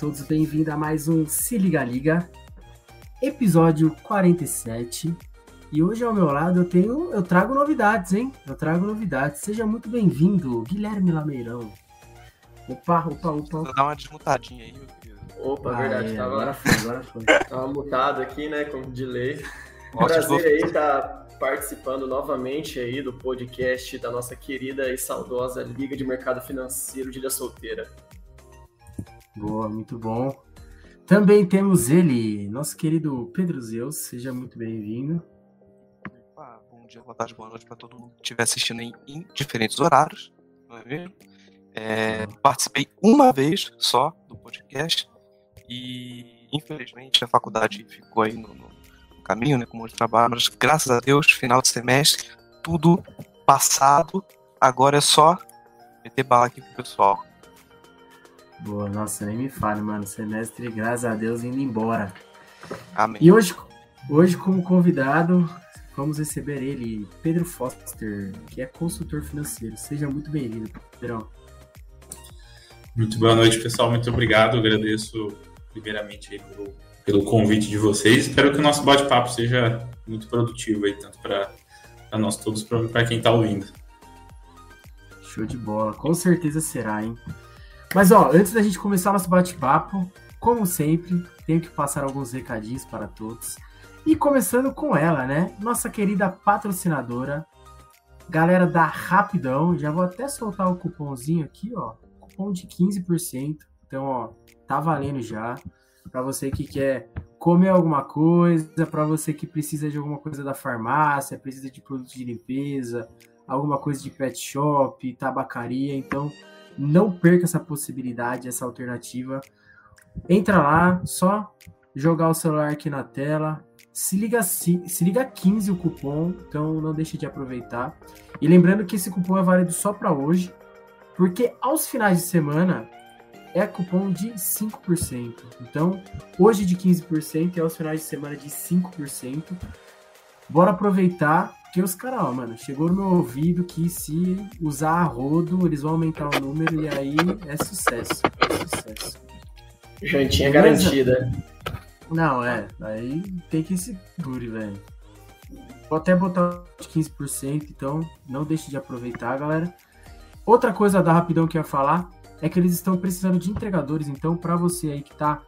todos bem-vindos a mais um Se Liga Liga, episódio 47. E hoje ao meu lado eu tenho, eu trago novidades, hein? Eu trago novidades. Seja muito bem-vindo, Guilherme Lameirão. Opa, opa, opa. Vou dar uma desmutadinha aí, meu querido. Opa, Ah, verdade, é, tava, agora foi, agora foi. tava mutado aqui, né, com delay. De Prazer aí estar participando novamente aí do podcast da nossa querida e saudosa Liga de Mercado Financeiro de Ilha Solteira. Boa, muito bom. Também temos ele, nosso querido Pedro Zeus. Seja muito bem-vindo. Bom dia, boa tarde, boa noite para todo mundo que estiver assistindo em, em diferentes horários, não é mesmo? É, participei uma vez só do podcast e infelizmente a faculdade ficou aí no, no- caminho, né, com muito trabalho, mas graças a Deus, final de semestre, tudo passado, agora é só meter bala aqui pro pessoal. Boa, nossa, nem me fale, mano. Semestre, graças a Deus, indo embora. Amém. E hoje, hoje como convidado, vamos receber ele, Pedro Foster, que é consultor financeiro. Seja muito bem-vindo, Pedrão. Muito boa noite, pessoal. Muito obrigado. Agradeço primeiramente aí pelo, pelo convite de vocês. Espero que o nosso bate-papo seja muito produtivo aí, tanto para nós todos, para quem está ouvindo. Show de bola, com certeza será, hein? Mas ó, antes da gente começar nosso bate-papo, como sempre, tenho que passar alguns recadinhos para todos. E começando com ela, né? Nossa querida patrocinadora, galera da Rapidão. Já vou até soltar o cupomzinho aqui, ó. Cupom de 15%. Então, ó, tá valendo já. Para você que quer comer alguma coisa, para você que precisa de alguma coisa da farmácia, precisa de produto de limpeza, alguma coisa de pet shop, tabacaria, então não perca essa possibilidade, essa alternativa. Entra lá, só jogar o celular aqui na tela. Se liga, se, liga 15 o cupom, então não deixe de aproveitar. E lembrando que esse cupom é válido só para hoje, porque aos finais de semana é cupom de 5%. Então, hoje de 15% e aos finais de semana de 5%. Bora aproveitar, porque os caras, ó, mano, chegou no meu ouvido que se usar a rodo, eles vão aumentar o número e aí é sucesso. É sucesso. Jantinha Beleza? garantida. Não, é, aí tem que se dure, velho. Vou até botar de 15%, então não deixe de aproveitar, galera. Outra coisa da Rapidão que eu ia falar é que eles estão precisando de entregadores, então para você aí que tá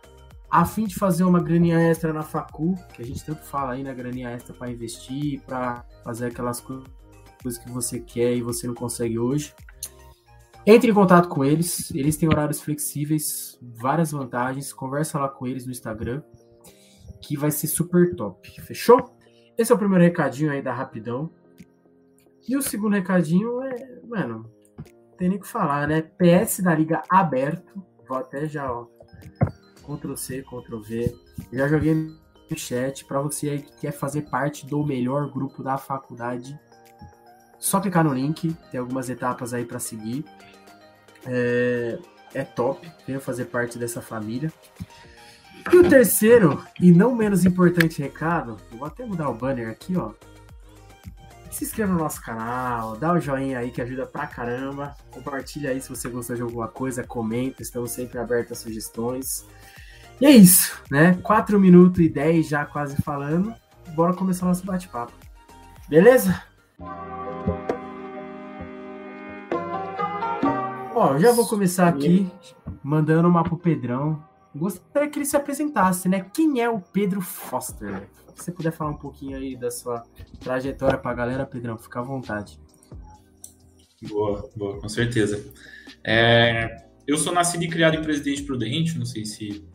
a fim de fazer uma graninha extra na facu, que a gente tanto fala aí na graninha extra para investir, para fazer aquelas co- coisas que você quer e você não consegue hoje. Entre em contato com eles, eles têm horários flexíveis, várias vantagens, conversa lá com eles no Instagram, que vai ser super top, fechou? Esse é o primeiro recadinho aí da Rapidão. E o segundo recadinho é, mano, tem nem o que falar, né? PS da Liga aberto, vou até já, ó, Ctrl C, Ctrl V. Já joguei no chat para você aí que quer fazer parte do melhor grupo da faculdade. Só clicar no link, tem algumas etapas aí para seguir. É, é top, venha fazer parte dessa família. E o terceiro, e não menos importante recado, vou até mudar o banner aqui, ó. Se inscreva no nosso canal, dá o joinha aí que ajuda pra caramba. Compartilha aí se você gostou de alguma coisa, comenta, estamos sempre abertos a sugestões. E é isso, né? 4 minutos e 10 já quase falando. Bora começar nosso bate-papo. Beleza? Ó, já vou começar aqui mandando uma pro Pedrão. Gostaria que ele se apresentasse, né? Quem é o Pedro Foster? Se você puder falar um pouquinho aí da sua trajetória pra galera, Pedrão, fica à vontade. Boa, boa, com certeza. É, eu sou nascido e criado em Presidente Prudente, não sei se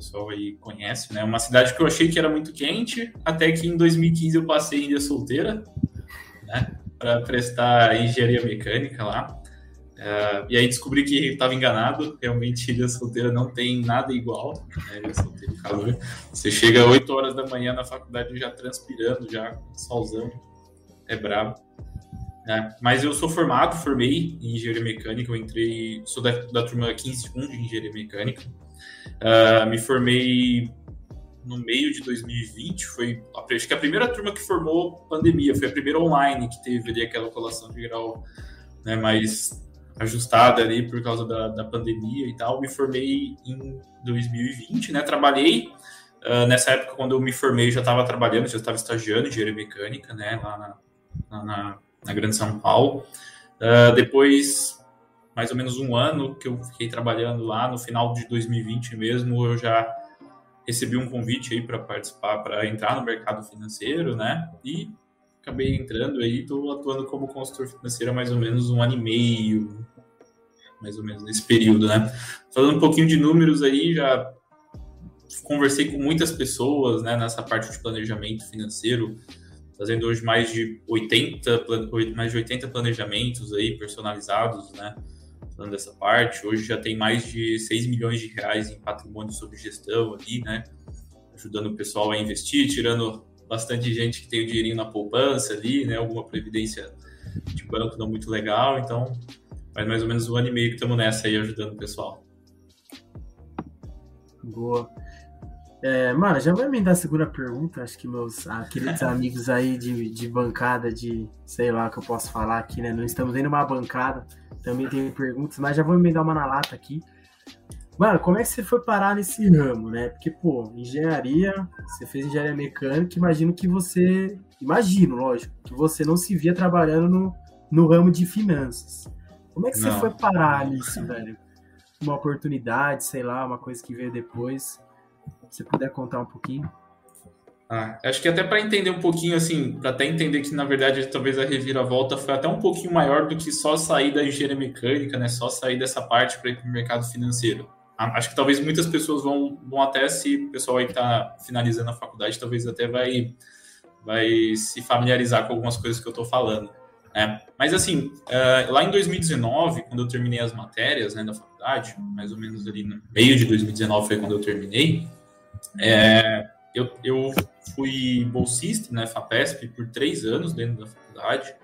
pessoal aí conhece, né? Uma cidade que eu achei que era muito quente, até que em 2015 eu passei em Ilha Solteira, né? Para prestar engenharia mecânica lá. É, e aí descobri que estava enganado. Realmente, Ilha Solteira não tem nada igual. Né? Ilha Solteira, calor. Você chega 8 horas da manhã na faculdade já transpirando, já solzão. É brabo. né? Mas eu sou formado, formei em engenharia mecânica. Eu entrei, sou da, da turma 15.1 de engenharia mecânica. Ah, me formei no meio de 2020. Foi acho que a primeira turma que formou pandemia. Foi a primeira online que teve ali aquela colação de grau né, mais ajustada ali por causa da, da pandemia e tal. Me formei em 2020, né? Trabalhei uh, nessa época quando eu me formei já estava trabalhando, já estava estagiando em engenharia mecânica, né? Lá na, na, na Grande São Paulo. Uh, depois, mais ou menos um ano que eu fiquei trabalhando lá, no final de 2020 mesmo, eu já recebi um convite aí para participar, para entrar no mercado financeiro, né? E acabei entrando aí, estou atuando como consultor financeiro há mais ou menos um ano e meio, mais ou menos nesse período, né? Falando um pouquinho de números aí, já conversei com muitas pessoas, né, nessa parte de planejamento financeiro, fazendo hoje mais de 80, mais de 80 planejamentos aí personalizados, né? Falando dessa parte, hoje já tem mais de 6 milhões de reais em patrimônio sob gestão ali, né? Ajudando o pessoal a investir, tirando bastante gente que tem o dinheirinho na poupança ali, né? Alguma previdência de banco não muito legal, então faz mais ou menos um ano e meio que estamos nessa aí ajudando o pessoal. Boa. É, mano, já vou emendar a segunda pergunta. Acho que meus queridos amigos aí de, de bancada, de sei lá o que eu posso falar aqui, né? Não estamos em uma bancada, também tem perguntas, mas já vou emendar uma na lata aqui. Mano, como é que você foi parar nesse ramo, né? Porque, pô, engenharia, você fez engenharia mecânica, imagino que você. Imagino, lógico, que você não se via trabalhando no, no ramo de finanças. Como é que não. você foi parar nisso, velho? Uma oportunidade, sei lá, uma coisa que veio depois. Se puder contar um pouquinho. Ah, acho que até para entender um pouquinho, assim, para até entender que na verdade talvez a reviravolta foi até um pouquinho maior do que só sair da engenharia mecânica, né? Só sair dessa parte para ir para o mercado financeiro. Ah, acho que talvez muitas pessoas vão, vão até se o pessoal aí está finalizando a faculdade, talvez até vai, vai se familiarizar com algumas coisas que eu estou falando. Né? Mas assim, uh, lá em 2019, quando eu terminei as matérias né, da faculdade, mais ou menos ali no meio de 2019 foi quando eu terminei, é, eu, eu fui bolsista na né, FAPESP por três anos dentro da faculdade.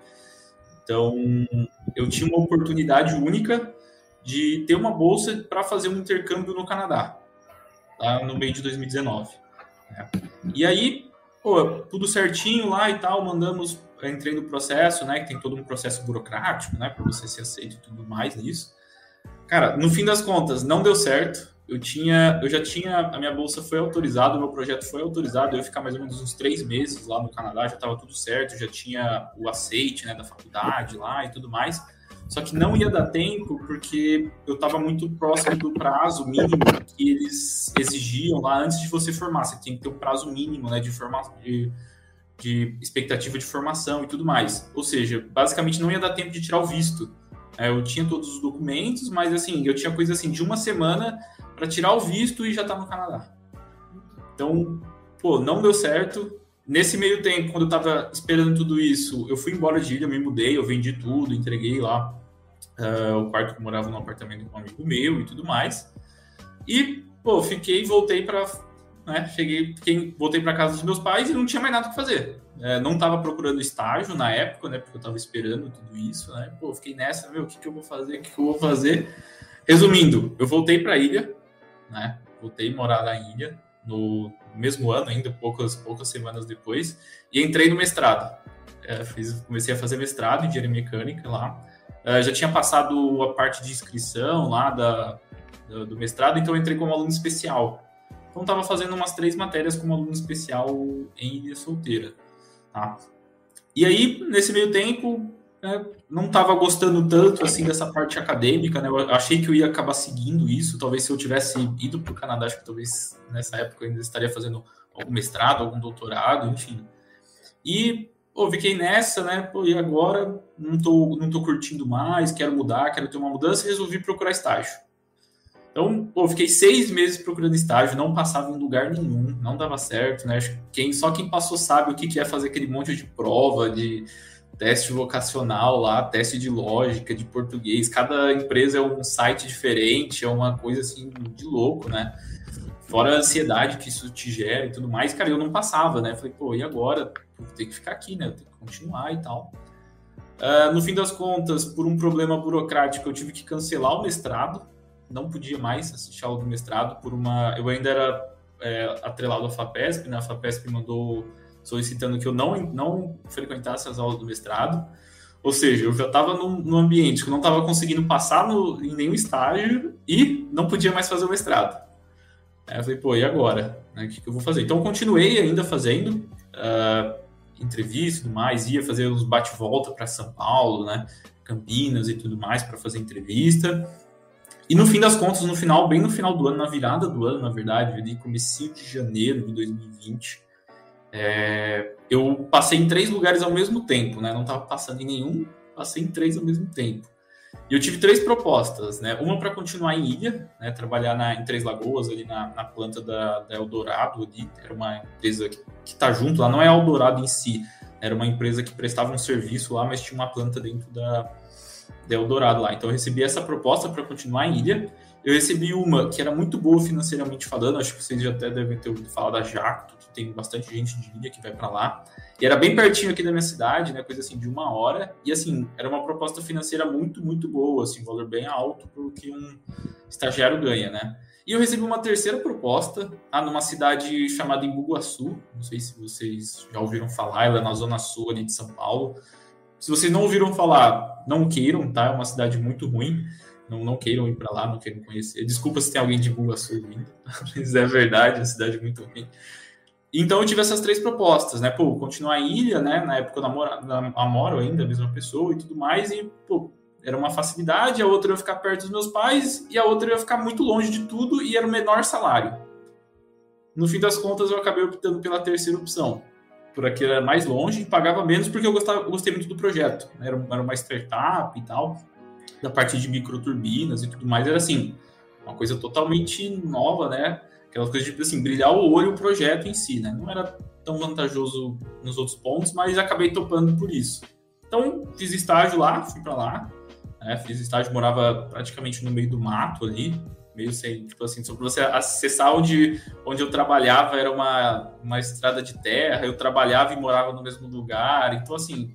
Então, eu tinha uma oportunidade única de ter uma bolsa para fazer um intercâmbio no Canadá, lá no meio de 2019. Né? E aí, pô, tudo certinho lá e tal, mandamos, entrei no processo, né, que tem todo um processo burocrático, né, para você ser aceito e tudo mais nisso. Cara, no fim das contas, não deu certo eu tinha, eu já tinha, a minha bolsa foi autorizada, o meu projeto foi autorizado, eu ia ficar mais ou menos uns três meses lá no Canadá, já estava tudo certo, já tinha o aceite, né, da faculdade lá e tudo mais, só que não ia dar tempo porque eu estava muito próximo do prazo mínimo que eles exigiam lá antes de você formar, você tem que ter um prazo mínimo, né, de formação, de, de expectativa de formação e tudo mais, ou seja, basicamente não ia dar tempo de tirar o visto, é, eu tinha todos os documentos, mas assim, eu tinha coisa assim de uma semana para tirar o visto e já tá no Canadá. Então, pô, não deu certo. Nesse meio tempo, quando eu tava esperando tudo isso, eu fui embora de ilha, eu me mudei, eu vendi tudo, entreguei lá uh, o quarto que eu morava no apartamento com um amigo meu e tudo mais. E, pô, fiquei, voltei para, né, cheguei, fiquei, voltei para casa dos meus pais e não tinha mais nada que fazer. É, não estava procurando estágio na época, né, porque eu estava esperando tudo isso, né? Pô, fiquei nessa, meu, o que, que eu vou fazer? O que, que eu vou fazer? Resumindo, eu voltei para a ilha, né? Voltei a morar na ilha no mesmo ano ainda, poucas, poucas semanas depois, e entrei no mestrado. É, fiz, comecei a fazer mestrado em engenharia mecânica lá. É, já tinha passado a parte de inscrição lá da, do, do mestrado, então entrei como aluno especial. Então estava fazendo umas três matérias como aluno especial em Ilha Solteira. Tá? E aí, nesse meio tempo, né, não estava gostando tanto assim dessa parte acadêmica, né? Eu achei que eu ia acabar seguindo isso. Talvez se eu tivesse ido para o Canadá, acho que talvez nessa época eu ainda estaria fazendo algum mestrado, algum doutorado, enfim. E pô, fiquei nessa, né? Pô, e agora não tô, não tô curtindo mais, quero mudar, quero ter uma mudança e resolvi procurar estágio. Então, pô, fiquei seis meses procurando estágio, não passava em lugar nenhum, não dava certo, né? Quem, só quem passou sabe o que, que é fazer aquele monte de prova, de teste vocacional lá, teste de lógica, de português. Cada empresa é um site diferente, é uma coisa assim de louco, né? Fora a ansiedade que isso te gera e tudo mais, cara, eu não passava, né? Falei, pô, e agora? Ter que ficar aqui, né? Eu tenho que continuar e tal. Uh, no fim das contas, por um problema burocrático, eu tive que cancelar o mestrado. Não podia mais assistir aula do mestrado por uma. Eu ainda era é, atrelado à FAPESP, né? A FAPESP mandou solicitando que eu não, não frequentasse as aulas do mestrado. Ou seja, eu já estava num, num, ambiente que eu não estava conseguindo passar no, em nenhum estágio e não podia mais fazer o mestrado. Aí eu falei, pô, e agora? Né, o que, que, eu vou fazer? Então, eu continuei ainda fazendo uh, entrevista e tudo mais, ia fazer uns bate-volta para São Paulo, né, Campinas e tudo mais para fazer entrevista. E no fim das contas, no final, bem no final do ano, na virada do ano, na verdade, ali, comecinho de janeiro de 2020, é, eu passei em três lugares ao mesmo tempo, né? Não estava passando em nenhum, passei em três ao mesmo tempo. E eu tive três propostas, né? Uma para continuar em Ilha, né? Trabalhar na, em Três Lagoas, ali na, na planta da, da, Eldorado, ali. Era uma empresa que, está junto lá, não é Eldorado em si, era uma empresa que prestava um serviço lá, mas tinha uma planta dentro da, da Eldorado lá. Então eu recebi essa proposta para continuar em Ilha. Eu recebi uma que era muito boa financeiramente falando, acho que vocês já até devem ter ouvido falar da Jacto, tem bastante gente de Ilha que vai para lá. E era bem pertinho aqui da minha cidade, né, coisa assim de uma hora. E assim, era uma proposta financeira muito, muito boa, assim, valor bem alto para o que um estagiário ganha, né? E eu recebi uma terceira proposta, tá, numa cidade chamada Imbuguaçu. Não sei se vocês já ouviram falar, ela é na zona sul ali de São Paulo. Se vocês não ouviram falar, não queiram, tá? É uma cidade muito ruim. Não, não queiram ir para lá, não queiram conhecer. Desculpa se tem alguém de Imbuguaçu vindo, mas é verdade, é uma cidade muito ruim. Então eu tive essas três propostas, né? Pô, continuar em ilha, né? Na época eu namoro, ainda, a mesma pessoa e tudo mais, e, pô, era uma facilidade, a outra eu ficar perto dos meus pais, e a outra eu ficar muito longe de tudo e era o menor salário. No fim das contas, eu acabei optando pela terceira opção, por aqui era mais longe e pagava menos porque eu, gostava, eu gostei muito do projeto. Né? Era, era uma startup e tal, da parte de microturbinas e tudo mais, era assim, uma coisa totalmente nova, né? Aquela coisa de, assim, brilhar o olho o projeto em si, né? Não era tão vantajoso nos outros pontos, mas acabei topando por isso. Então, fiz estágio lá, fui para lá, né? fiz estágio, morava praticamente no meio do mato ali, meio sem, tipo assim, só para você acessar onde, onde eu trabalhava era uma, uma estrada de terra, eu trabalhava e morava no mesmo lugar, então assim,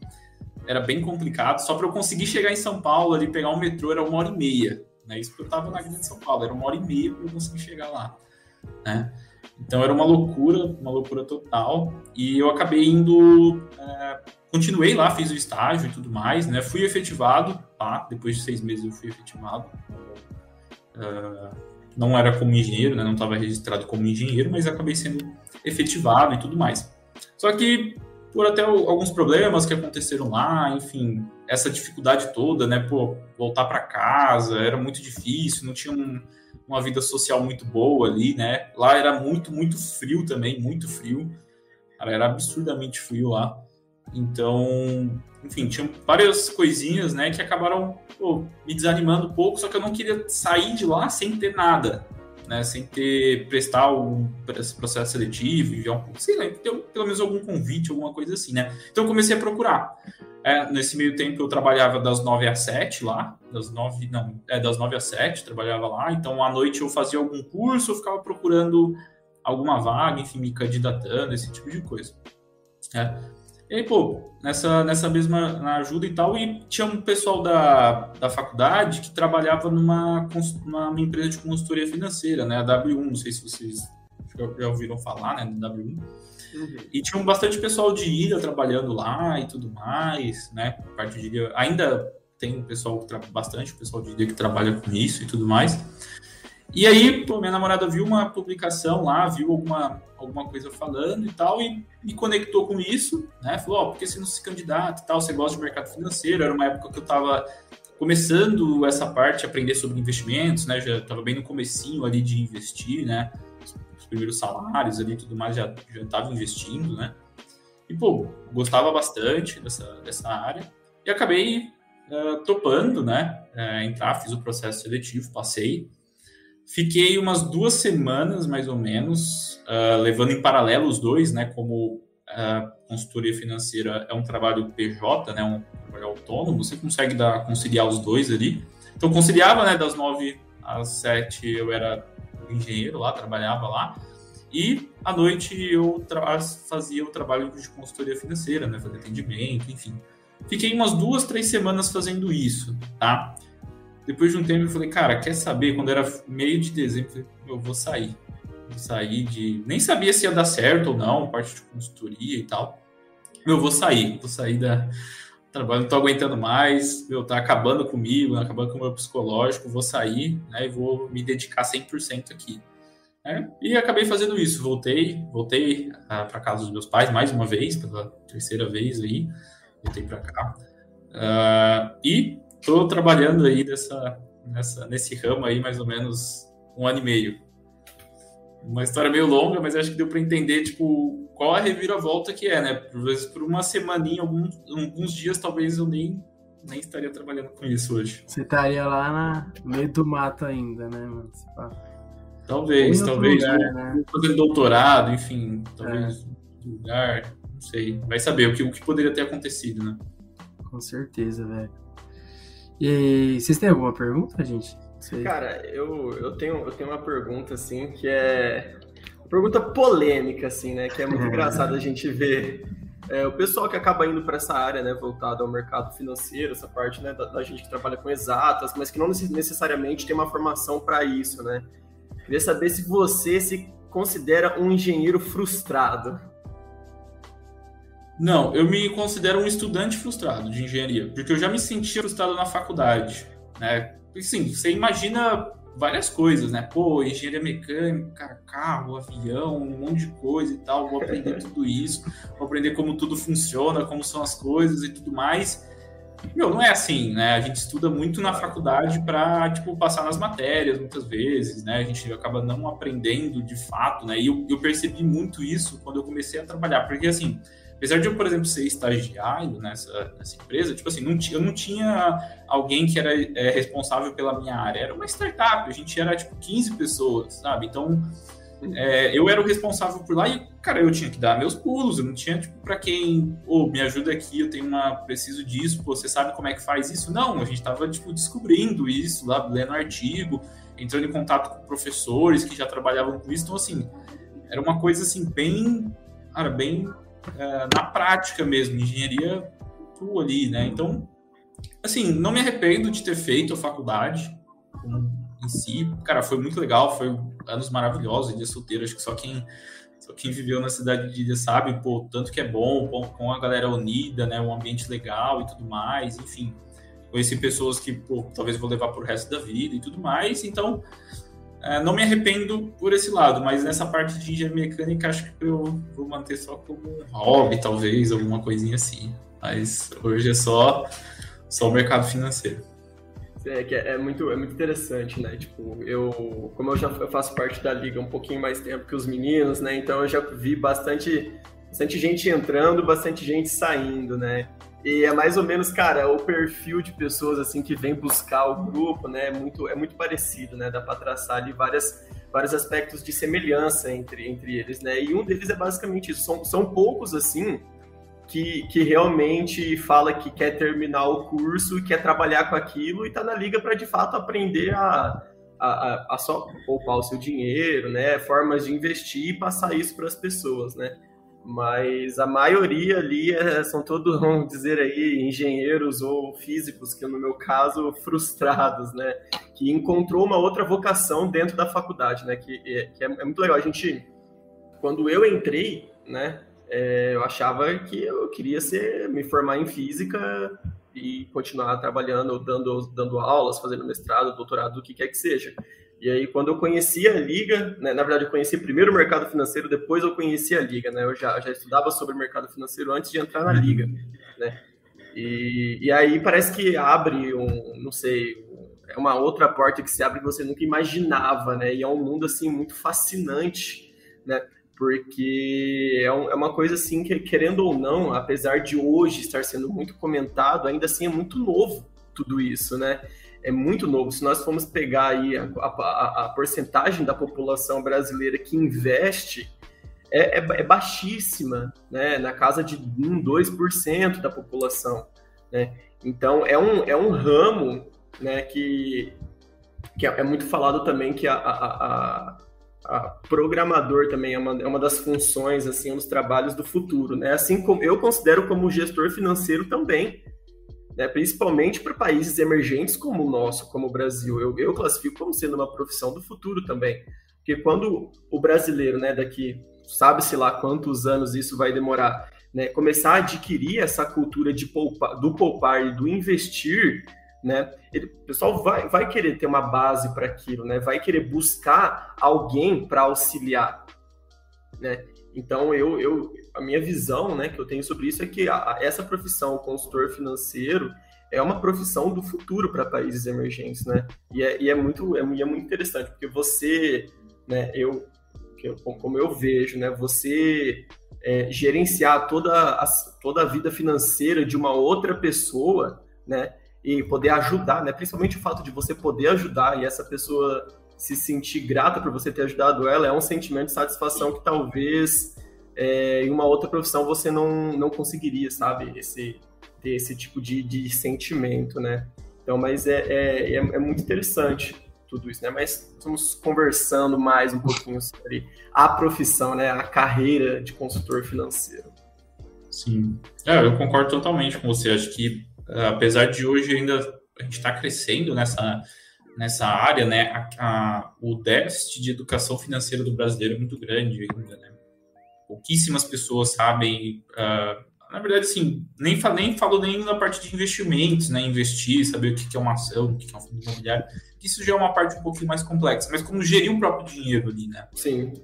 era bem complicado. Só para eu conseguir chegar em São Paulo ali, pegar um metrô, era uma hora e meia. Né? Isso porque eu estava na Grande São Paulo, era uma hora e meia para eu conseguir chegar lá né? Então era uma loucura, uma loucura total. E eu acabei indo, é, continuei lá, fiz o estágio e tudo mais, né? Fui efetivado, tá? Depois de seis meses eu fui efetivado. É, não era como engenheiro, né? Não estava registrado como engenheiro, mas acabei sendo efetivado e tudo mais. Só que por até alguns problemas que aconteceram lá, enfim, essa dificuldade toda, né? Pô, voltar para casa era muito difícil, não tinha um uma vida social muito boa ali, né? Lá era muito, muito frio também, muito frio. Era absurdamente frio lá. Então, enfim, tinha várias coisinhas, né, que acabaram pô, me desanimando um pouco, só que eu não queria sair de lá sem ter nada, né, sem ter, prestar um processo seletivo, enviar um, sei lá, ter pelo menos algum convite, alguma coisa assim, né. Então, eu comecei a procurar. É, nesse meio tempo eu trabalhava das 9 às 7 lá, das 9, não, é das 9 às 7, trabalhava lá, então à noite eu fazia algum curso, eu ficava procurando alguma vaga, enfim, me candidatando, esse tipo de coisa. É. E aí, pô, nessa, nessa mesma na ajuda e tal, e tinha um pessoal da, da faculdade que trabalhava numa, numa empresa de consultoria financeira, né, a W1, não sei se vocês já ouviram falar, né, da W1. Uhum. E tinha bastante pessoal de ilha trabalhando lá e tudo mais, né? Parte de ilha. Ainda tem pessoal que bastante, pessoal de ilha que trabalha com isso e tudo mais. E aí, pô, minha namorada viu uma publicação lá, viu alguma, alguma coisa falando e tal, e me conectou com isso, né? Falou, ó, oh, por que você não se candidata e tal? Você gosta de mercado financeiro? Era uma época que eu estava começando essa parte, aprender sobre investimentos, né? Já estava bem no comecinho ali de investir, né? primeiros salários ali e tudo mais, já estava investindo, né? E, pô, gostava bastante dessa, dessa área e acabei uh, topando, né? Uh, entrar, fiz o processo seletivo, passei. Fiquei umas duas semanas, mais ou menos, uh, levando em paralelo os dois, né? Como a consultoria financeira é um trabalho PJ, né? Um trabalho autônomo, você consegue dar, conciliar os dois ali. Então, conciliava, né? Das nove às sete eu era engenheiro lá, trabalhava lá. E à noite eu fazia o trabalho de consultoria financeira, né? Fazer atendimento, enfim. Fiquei umas duas, três semanas fazendo isso, tá? Depois de um tempo eu falei, cara, quer saber? Quando era meio de dezembro, eu vou sair. Vou sair de. Nem sabia se ia dar certo ou não, parte de consultoria e tal. Eu vou sair, vou sair da, trabalho não tô aguentando mais, meu, tá acabando comigo, acabando com o meu psicológico, vou sair, né, e vou me dedicar 100% aqui. É, e acabei fazendo isso, voltei, voltei para casa dos meus pais mais uma vez, pela terceira vez aí, voltei para cá. Uh, e estou trabalhando aí nessa, nessa, nesse ramo aí mais ou menos um ano e meio. Uma história meio longa, mas acho que deu para entender, tipo, qual a reviravolta que é, né? Por vezes, por uma semaninha, alguns, alguns dias, talvez eu nem, nem estaria trabalhando com isso hoje. Você estaria lá na, no meio do mato ainda, né, mano? Talvez, talvez. Lugar, né? Fazendo doutorado, enfim, talvez é. lugar, não sei. Vai saber o que, o que poderia ter acontecido, né? Com certeza, velho. E vocês têm alguma pergunta, gente? Cara, eu, eu, tenho, eu tenho uma pergunta, assim, que é. Uma pergunta polêmica, assim, né? Que é muito engraçado a gente ver. É, o pessoal que acaba indo para essa área, né, voltado ao mercado financeiro, essa parte né, da, da, gente que trabalha com exatas, mas que não necessariamente tem uma formação para isso, né? Queria saber se você se considera um engenheiro frustrado. Não, eu me considero um estudante frustrado de engenharia, porque eu já me sentia frustrado na faculdade, né? Sim, você imagina várias coisas, né? Pô, engenharia mecânica, carro, avião, um monte de coisa e tal, vou aprender tudo isso, vou aprender como tudo funciona, como são as coisas e tudo mais. Meu, não é assim, né? A gente estuda muito na faculdade para, tipo, passar nas matérias muitas vezes, né? A gente acaba não aprendendo de fato, né? E eu, eu percebi muito isso quando eu comecei a trabalhar, porque assim, apesar de eu, por exemplo, ser estagiário nessa, nessa empresa, tipo assim, não eu não tinha alguém que era é, responsável pela minha área, era uma startup, a gente era, tipo, 15 pessoas, sabe? Então, é, eu era o responsável por lá e, cara, eu tinha que dar meus pulos, eu não tinha, tipo, pra quem, ô, oh, me ajuda aqui, eu tenho uma, preciso disso, pô, você sabe como é que faz isso? Não, a gente tava, tipo, descobrindo isso lá, lendo artigo, entrando em contato com professores que já trabalhavam com isso, então, assim, era uma coisa, assim, bem, cara, bem na prática mesmo, engenharia crua ali, né, então, assim, não me arrependo de ter feito a faculdade, em si, cara, foi muito legal, foi anos maravilhosos, dia solteiro, acho que só quem só quem viveu na cidade de Ilha sabe, pô, tanto que é bom, com a galera unida, né, um ambiente legal e tudo mais, enfim. Conheci pessoas que, pô, talvez vou levar pro resto da vida e tudo mais, então é, não me arrependo por esse lado, mas nessa parte de engenharia mecânica acho que eu vou manter só como um hobby, talvez, alguma coisinha assim. Mas hoje é só, só o mercado financeiro. É, que é, é, muito, é muito interessante, né? Tipo, eu, como eu já faço parte da liga um pouquinho mais tempo que os meninos, né? Então eu já vi bastante, bastante gente entrando, bastante gente saindo, né? E é mais ou menos, cara, o perfil de pessoas assim que vem buscar o grupo, né? É muito, é muito parecido, né? Dá para traçar ali várias, vários aspectos de semelhança entre, entre eles, né? E um deles é basicamente isso. São, são poucos assim que, que realmente fala que quer terminar o curso e quer trabalhar com aquilo e está na liga para de fato aprender a, a, a, só poupar o seu dinheiro, né? Formas de investir e passar isso para as pessoas, né? Mas a maioria ali é, são todos, vamos dizer aí, engenheiros ou físicos, que no meu caso, frustrados, né? Que encontrou uma outra vocação dentro da faculdade, né? Que, é, que é, é muito legal. A gente, quando eu entrei, né? é, eu achava que eu queria ser, me formar em física e continuar trabalhando, dando, dando aulas, fazendo mestrado, doutorado, o que quer que seja. E aí, quando eu conheci a Liga, né, na verdade, eu conheci primeiro o mercado financeiro, depois eu conheci a Liga, né? Eu já, já estudava sobre o mercado financeiro antes de entrar na Liga, né? E, e aí parece que abre um, não sei, é uma outra porta que se abre que você nunca imaginava, né? E é um mundo, assim, muito fascinante, né? porque é, um, é, uma coisa assim que, querendo ou não, apesar de hoje estar sendo muito comentado, ainda assim é muito novo tudo isso, né? É muito novo. Se nós formos pegar aí a, a, a porcentagem da população brasileira que investe, é, é, é, baixíssima, né? Na casa de 1, 2% da população, né? Então, é um, é um ramo né, que, que é, é muito falado também que a, a a programador também é uma, é uma das funções, assim, um dos trabalhos do futuro, né? Assim como eu considero como gestor financeiro também, né? principalmente para países emergentes como o nosso, como o Brasil. Eu, eu classifico como sendo uma profissão do futuro também. Porque quando o brasileiro, né, daqui, sabe-se lá quantos anos isso vai demorar, né, começar a adquirir essa cultura de poupar, do poupar e do investir, né, ele, o pessoal vai, vai querer ter uma base para aquilo, né, vai querer buscar alguém para auxiliar, né. Então eu, eu, a minha visão, né, que eu tenho sobre isso é que a, essa profissão consultor financeiro é uma profissão do futuro para países emergentes, né? E é, e é muito é, é, muito interessante porque você, né, eu, como eu vejo, né, você é, gerenciar toda a, toda a vida financeira de uma outra pessoa, né? E poder ajudar, né? Principalmente o fato de você poder ajudar e essa pessoa se sentir grata por você ter ajudado ela é um sentimento de satisfação que talvez é, em uma outra profissão você não, não conseguiria, sabe? Esse, ter esse tipo de, de sentimento, né? Então, mas é, é, é, é muito interessante tudo isso, né? Mas estamos conversando mais um pouquinho sobre a profissão, né? A carreira de consultor financeiro. Sim, é, eu concordo totalmente com você. Acho que apesar de hoje ainda a gente está crescendo nessa nessa área, né? A, a, o déficit de educação financeira do brasileiro é muito grande ainda, né? Pouquíssimas pessoas sabem uh, na verdade, assim, nem, nem falo nem na parte de investimentos, né? Investir, saber o que é uma ação, o que é um fundo imobiliário. Isso já é uma parte um pouquinho mais complexa. Mas como gerir o próprio dinheiro ali, né? Sim.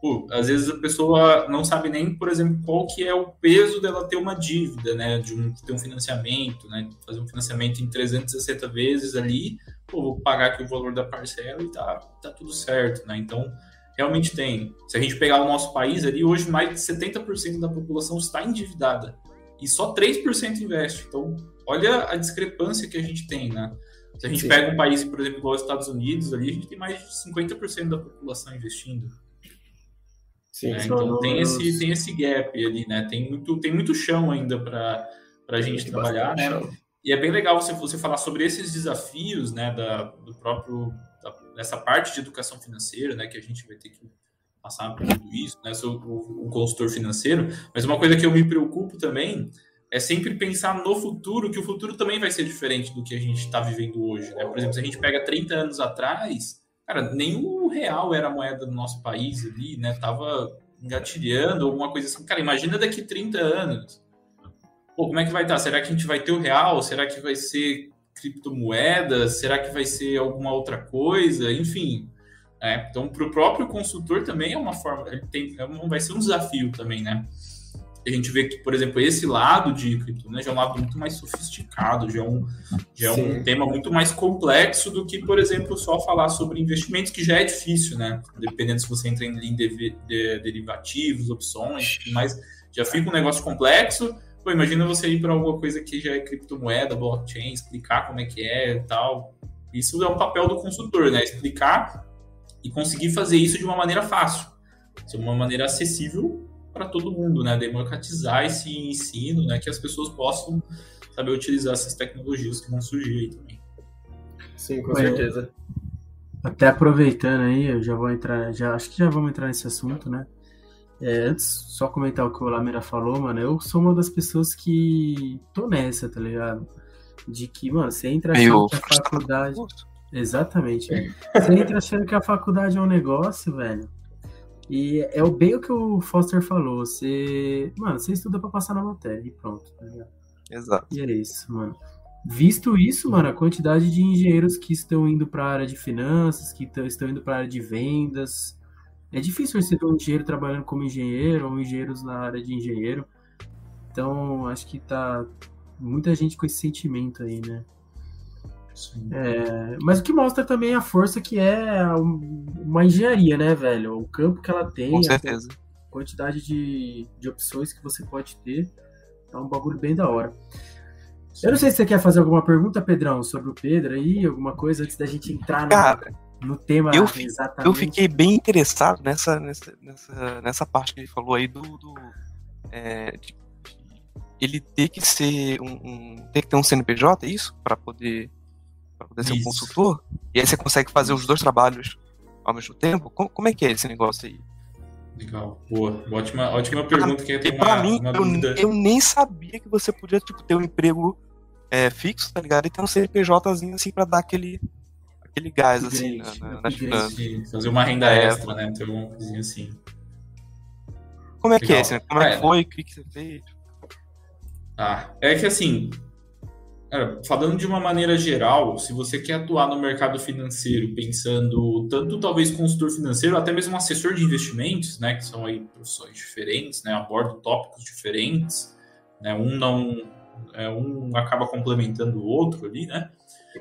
Pô, às vezes a pessoa não sabe nem, por exemplo, qual que é o peso dela ter uma dívida, né? De um, ter um financiamento, né? Fazer um financiamento em 360 vezes ali, pô, vou pagar aqui o valor da parcela e tá, tá tudo certo, né? Então, realmente tem. Se a gente pegar o nosso país ali, hoje mais de 70% da população está endividada e só 3% investe. Então, olha a discrepância que a gente tem, né? Se a gente Sim. pega um país, por exemplo, igual os Estados Unidos, ali a gente tem mais de 50% da população investindo. Sim, né? Então tem esse, tem esse gap ali, né? Tem muito, tem muito chão ainda para a gente trabalhar, né? Chão. E é bem legal você, você falar sobre esses desafios, né, da, do próprio nessa parte de educação financeira, né, que a gente vai ter que passar por tudo isso, né, sou o, o consultor financeiro, mas uma coisa que eu me preocupo também é sempre pensar no futuro, que o futuro também vai ser diferente do que a gente está vivendo hoje, né? Por exemplo, se a gente pega 30 anos atrás, cara, nenhum real era moeda do nosso país ali, né? Tava engatilhando, alguma coisa assim. Cara, imagina daqui 30 anos. Pô, como é que vai estar? Tá? Será que a gente vai ter o real? Será que vai ser criptomoedas? Será que vai ser alguma outra coisa? Enfim. É, então, para o próprio consultor também é uma forma, ele tem, é vai ser um desafio também, né? A gente vê que, por exemplo, esse lado de cripto né, já é um lado muito mais sofisticado, já é, um, já é um tema muito mais complexo do que, por exemplo, só falar sobre investimentos, que já é difícil, né? Dependendo se você entra em de, de, derivativos, opções, mas já fica um negócio complexo Pô, imagina você ir para alguma coisa que já é criptomoeda, blockchain, explicar como é que é e tal. Isso é um papel do consultor, né? Explicar e conseguir fazer isso de uma maneira fácil, de uma maneira acessível para todo mundo, né? Democratizar esse ensino, né? Que as pessoas possam saber utilizar essas tecnologias que vão surgir aí também. Sim, com certeza. Até aproveitando aí, eu já vou entrar, já acho que já vamos entrar nesse assunto, né? É, antes, só comentar o que o Lamira falou, mano, eu sou uma das pessoas que tô nessa, tá ligado? De que, mano, você entra achando que a faculdade. Exatamente. Você entra achando que a faculdade é um negócio, velho. E é o bem o que o Foster falou. Você. Mano, você estuda pra passar na matéria e pronto, tá ligado? Exato. E é isso, mano. Visto isso, mano, a quantidade de engenheiros que estão indo para a área de finanças, que estão indo para a área de vendas, é difícil você ver um engenheiro trabalhando como engenheiro ou engenheiros na área de engenheiro. Então, acho que tá muita gente com esse sentimento aí, né? É, mas o que mostra também a força que é uma engenharia, né, velho? O campo que ela tem, com certeza. a quantidade de, de opções que você pode ter. É um bagulho bem da hora. Eu não sei se você quer fazer alguma pergunta, Pedrão, sobre o Pedro aí, alguma coisa antes da gente entrar no. Cara, no tema eu, exatamente. Eu fiquei bem interessado nessa, nessa, nessa, nessa parte que ele falou aí do. do é, de, ele ter que ser um, um, ter que ter um CNPJ, é isso? para poder, pra poder ser um consultor? E aí você consegue fazer os dois trabalhos ao mesmo tempo? Como, como é que é esse negócio aí? Legal, boa. Ótima, ótima pergunta. Que pra mim, uma eu, eu, nem sabia que você podia tipo, ter um emprego é, fixo, tá ligado? E ter um CNPJzinho assim pra dar aquele, aquele gás, assim, na, na, nas finanças. Fazer uma renda é, extra, né? Ter uma coisinha assim. Como é Legal. que é isso? Como é que é. foi? O que, que você fez? Tá. É que assim, falando de uma maneira geral, se você quer atuar no mercado financeiro, pensando tanto talvez consultor financeiro, até mesmo assessor de investimentos, né, que são aí profissões diferentes, né, abordam tópicos diferentes, né, um não, é, um acaba complementando o outro ali, né,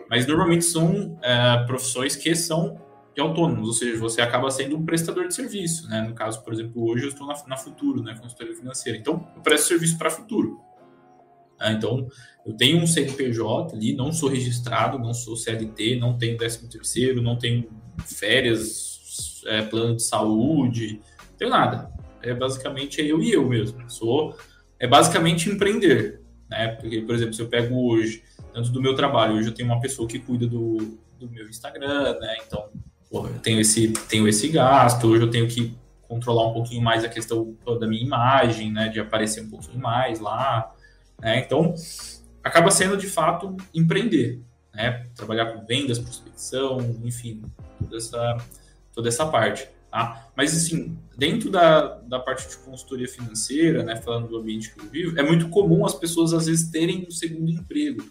mas normalmente são é, profissões que são de autônomos, ou seja, você acaba sendo um prestador de serviço, né, no caso, por exemplo, hoje eu estou na, na Futuro, né, consultoria financeira, então eu presto serviço para Futuro. Né, então, eu tenho um CNPJ ali, não sou registrado, não sou CLT, não tenho 13 terceiro, não tenho férias, é, plano de saúde, não tenho nada. É basicamente eu e eu mesmo. Sou é basicamente empreender, né? Porque, por exemplo, se eu pego hoje, tanto do meu trabalho, hoje eu tenho uma pessoa que cuida do, do meu Instagram, né? Então, porra, eu tenho esse, tenho esse gasto, hoje eu tenho que controlar um pouquinho mais a questão da minha imagem, né? De aparecer um pouquinho mais lá, né? Então, acaba sendo de fato empreender, né? Trabalhar com vendas, prospecção, enfim, toda essa, toda essa parte. Tá? Mas assim, dentro da, da parte de consultoria financeira, né, falando do ambiente que eu vivo, é muito comum as pessoas às vezes terem um segundo emprego.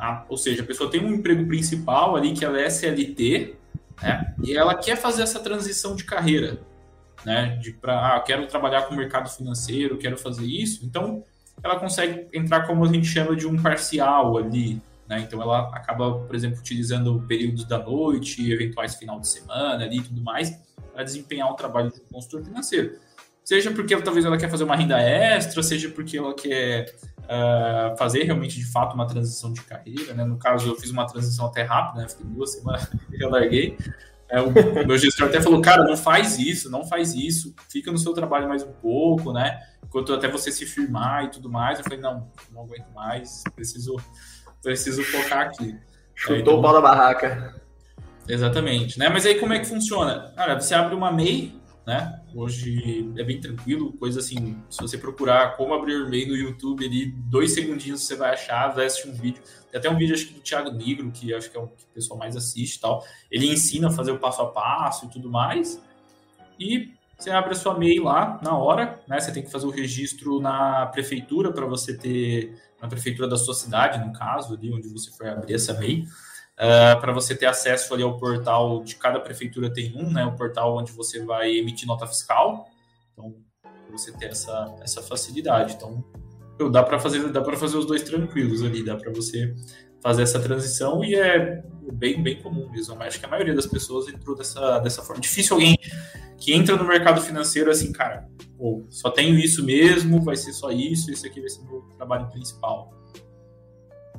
Tá? Ou seja, a pessoa tem um emprego principal ali que ela é SLT, né, e ela quer fazer essa transição de carreira, né, de para ah, quero trabalhar com o mercado financeiro, quero fazer isso. Então, ela consegue entrar como a gente chama de um parcial ali, né? Então ela acaba, por exemplo, utilizando períodos da noite, eventuais final de semana ali e tudo mais, para desempenhar o trabalho de consultor financeiro. Seja porque talvez ela quer fazer uma renda extra, seja porque ela quer uh, fazer realmente de fato uma transição de carreira, né? No caso, eu fiz uma transição até rápida, né? Fiquei duas semanas e eu larguei. É, o meu gestor até falou, cara, não faz isso, não faz isso, fica no seu trabalho mais um pouco, né? enquanto até você se firmar e tudo mais. Eu falei, não, não aguento mais, preciso, preciso focar aqui. Chutou então, o pau da barraca. Exatamente, né? Mas aí como é que funciona? Cara, você abre uma MEI, né? Hoje é bem tranquilo, coisa assim, se você procurar como abrir MEI no YouTube ali, dois segundinhos você vai achar, vai assistir um vídeo. Tem até um vídeo, acho que do Thiago Negro, que acho que é o que o pessoal mais assiste e tal. Ele ensina a fazer o passo a passo e tudo mais. E você abre a sua MEI lá na hora, né? Você tem que fazer o registro na prefeitura para você ter na prefeitura da sua cidade, no caso, ali onde você for abrir essa MEI, uh, para você ter acesso ali ao portal de cada prefeitura tem um, né? O portal onde você vai emitir nota fiscal. Então, você ter essa, essa facilidade. Então, dá para fazer dá para fazer os dois tranquilos ali, dá para você fazer essa transição e é bem, bem comum mesmo. Acho que a maioria das pessoas entrou dessa, dessa forma. Difícil alguém que entra no mercado financeiro assim, cara, pô, só tenho isso mesmo, vai ser só isso, esse aqui vai ser meu trabalho principal.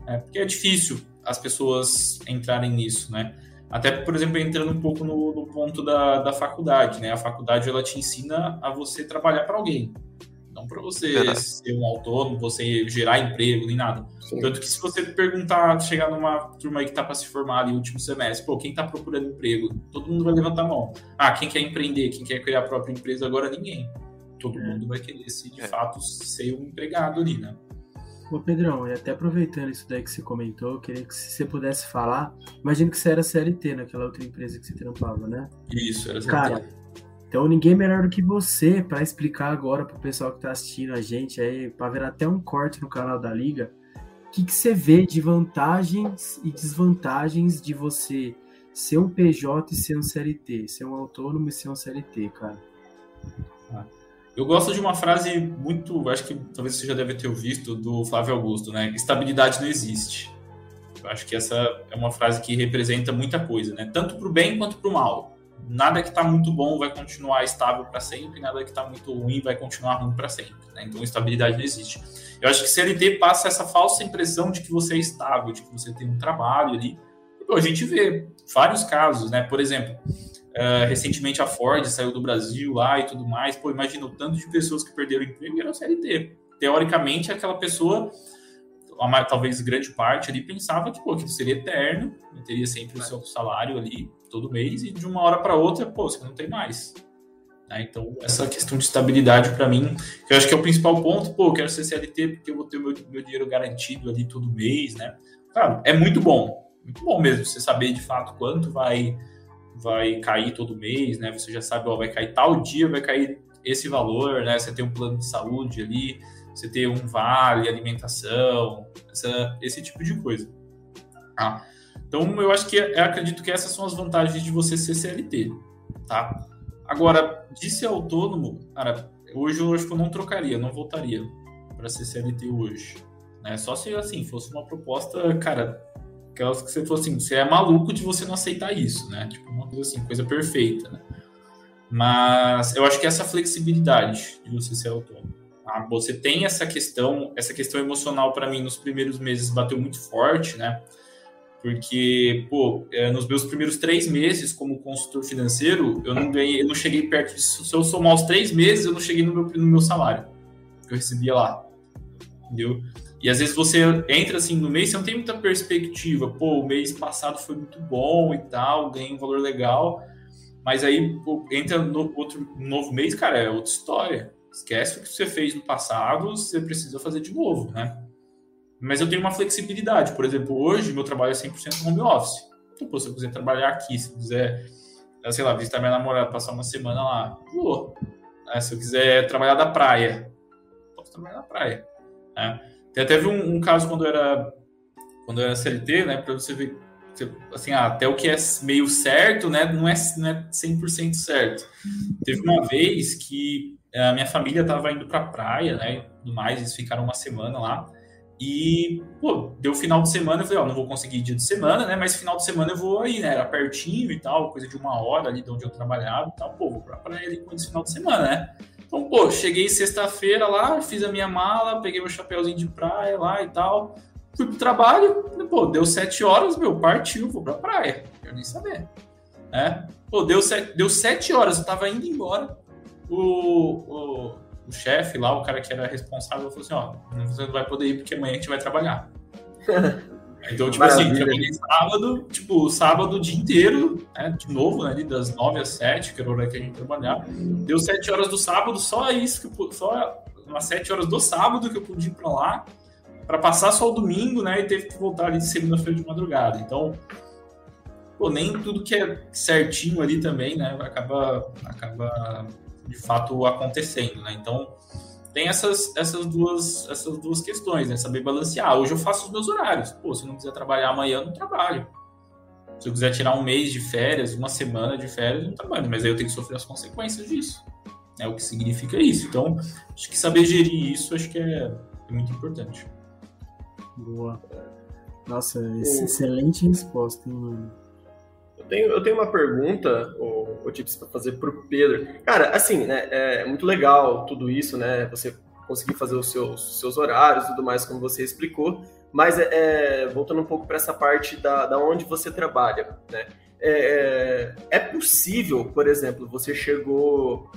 É, porque é difícil as pessoas entrarem nisso, né? Até, por exemplo, entrando um pouco no, no ponto da, da faculdade, né? A faculdade, ela te ensina a você trabalhar para alguém. Não para você é. ser um autônomo, você gerar emprego, nem nada. Sim. Tanto que se você perguntar, chegar numa turma aí que está para se formar no último semestre, pô, quem está procurando emprego? Todo mundo vai levantar a mão. Ah, quem quer empreender? Quem quer criar a própria empresa? Agora ninguém. Todo é. mundo vai querer se de é. fato ser um empregado ali, né? Ô Pedrão, e até aproveitando isso daí que você comentou, eu queria que se você pudesse falar. Imagino que você era CLT naquela outra empresa que você trampava, né? Isso, era CLT. Cara, então ninguém melhor do que você para explicar agora pro pessoal que tá assistindo a gente aí, para ver até um corte no canal da Liga, o que, que você vê de vantagens e desvantagens de você ser um PJ e ser um CLT, ser um autônomo e ser um CLT, cara. Eu gosto de uma frase muito, acho que talvez você já deve ter visto, do Flávio Augusto, né? Estabilidade não existe. Eu acho que essa é uma frase que representa muita coisa, né? Tanto para o bem quanto para o mal nada que está muito bom vai continuar estável para sempre, nada que está muito ruim vai continuar ruim para sempre. Né? Então, estabilidade não existe. Eu acho que CLT passa essa falsa impressão de que você é estável, de que você tem um trabalho ali. a gente vê vários casos, né? Por exemplo, uh, recentemente a Ford saiu do Brasil lá e tudo mais. Pô, imagina o tanto de pessoas que perderam o emprego e eram CLT. Teoricamente, aquela pessoa talvez grande parte ali pensava que, pô, que seria eterno, teria sempre o seu salário ali todo mês e de uma hora para outra, pô, você não tem mais. Né? Então, essa questão de estabilidade para mim, que eu acho que é o principal ponto, pô, eu quero ser CLT porque eu vou ter o meu, meu dinheiro garantido ali todo mês, né? Claro, é muito bom, muito bom mesmo você saber de fato quanto vai vai cair todo mês, né? Você já sabe, ó, vai cair tal dia, vai cair esse valor, né? Você tem um plano de saúde ali, você ter um vale, alimentação, essa, esse tipo de coisa. Tá? Então, eu acho que eu acredito que essas são as vantagens de você ser CLT, tá? Agora, de ser autônomo, cara, hoje eu acho que eu não trocaria, não voltaria para ser CLT hoje. Né? Só se assim fosse uma proposta, cara, aquelas que você fosse assim, você é maluco de você não aceitar isso, né? Tipo uma coisa assim, coisa perfeita, né? Mas eu acho que essa flexibilidade de você ser autônomo, tá? você tem essa questão, essa questão emocional para mim nos primeiros meses bateu muito forte, né? Porque, pô, é, nos meus primeiros três meses como consultor financeiro, eu não ganhei, eu não cheguei perto disso. Se eu somar os três meses, eu não cheguei no meu, no meu salário que eu recebia lá. Entendeu? E às vezes você entra assim no mês, você não tem muita perspectiva. Pô, o mês passado foi muito bom e tal, ganhei um valor legal. Mas aí pô, entra no outro novo mês, cara, é outra história. Esquece o que você fez no passado, você precisa fazer de novo, né? Mas eu tenho uma flexibilidade. Por exemplo, hoje meu trabalho é 100% home office. Então, pô, se eu quiser trabalhar aqui, se eu quiser, sei lá, visitar minha namorada, passar uma semana lá, vou. Né? Se eu quiser trabalhar da praia, posso trabalhar na praia. Né? Até um, um, caso quando eu era quando eu era CLT, né, para você ver assim, ah, até o que é meio certo, né, não é, não é 100% certo. Teve uma vez que a minha família estava indo para praia, né, tudo mais, eles ficaram uma semana lá. E, pô, deu final de semana, eu falei, ó, não vou conseguir dia de semana, né? Mas final de semana eu vou aí, né? Era pertinho e tal, coisa de uma hora ali de onde eu trabalhava e tal. Pô, vou pra praia ali com esse final de semana, né? Então, pô, cheguei sexta-feira lá, fiz a minha mala, peguei meu chapéuzinho de praia lá e tal. Fui pro trabalho, pô, deu sete horas, meu, partiu, vou pra praia. Quero nem saber. Né? Pô, deu sete, deu sete horas, eu tava indo embora. O, o o chefe lá, o cara que era responsável, falou assim: ó, você não vai poder ir porque amanhã a gente vai trabalhar. Então, tipo assim, Maravilha. assim, trabalhei sábado, tipo, sábado o dia inteiro, né, de novo, né, das nove às sete, que era o horário que a gente trabalhava. Deu sete horas do sábado, só isso, que eu, só umas sete horas do sábado que eu pude ir pra lá, para passar só o domingo, né, e teve que voltar ali de segunda-feira de madrugada. Então, pô, nem tudo que é certinho ali também, né, acaba, acaba de fato acontecendo, né? Então tem essas, essas, duas, essas duas questões, né? Saber balancear. Hoje eu faço os meus horários. Pô, se eu não quiser trabalhar amanhã, não trabalho. Se eu quiser tirar um mês de férias, uma semana de férias, não trabalho. Mas aí eu tenho que sofrer as consequências disso. É o que significa isso. Então, acho que saber gerir isso, acho que é, é muito importante. Boa. Nossa, excelente resposta, hein, mano? Eu tenho, eu tenho uma pergunta, o, o Tips, para fazer para o Pedro. Cara, assim, né, é muito legal tudo isso, né? Você conseguir fazer os seus, seus horários e tudo mais, como você explicou. Mas, é, é voltando um pouco para essa parte da, da onde você trabalha, né? É, é, é possível, por exemplo, você chegou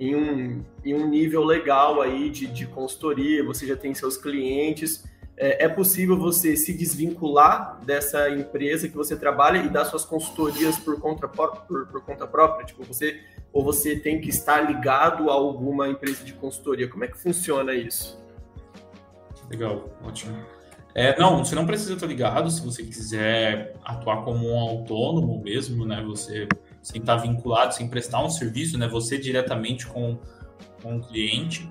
em um, em um nível legal aí de, de consultoria, você já tem seus clientes, é, é, possível você se desvincular dessa empresa que você trabalha e dar suas consultorias por conta, por, por conta própria? Tipo, você ou você tem que estar ligado a alguma empresa de consultoria? Como é que funciona isso? Legal, ótimo. É, não, você não precisa estar ligado se você quiser atuar como um autônomo mesmo, né? Você sem estar vinculado, sem prestar um serviço, né? Você diretamente com, com o cliente.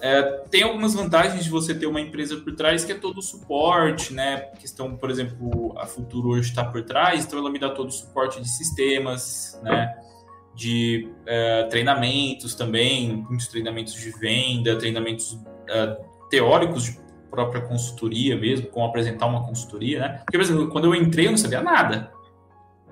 É, tem algumas vantagens de você ter uma empresa por trás, que é todo o suporte, né? Questão, por exemplo, a Futuro hoje está por trás, então ela me dá todo o suporte de sistemas, né? De é, treinamentos também, muitos treinamentos de venda, treinamentos é, teóricos de própria consultoria mesmo, como apresentar uma consultoria, né? Porque, por exemplo, quando eu entrei, eu não sabia nada.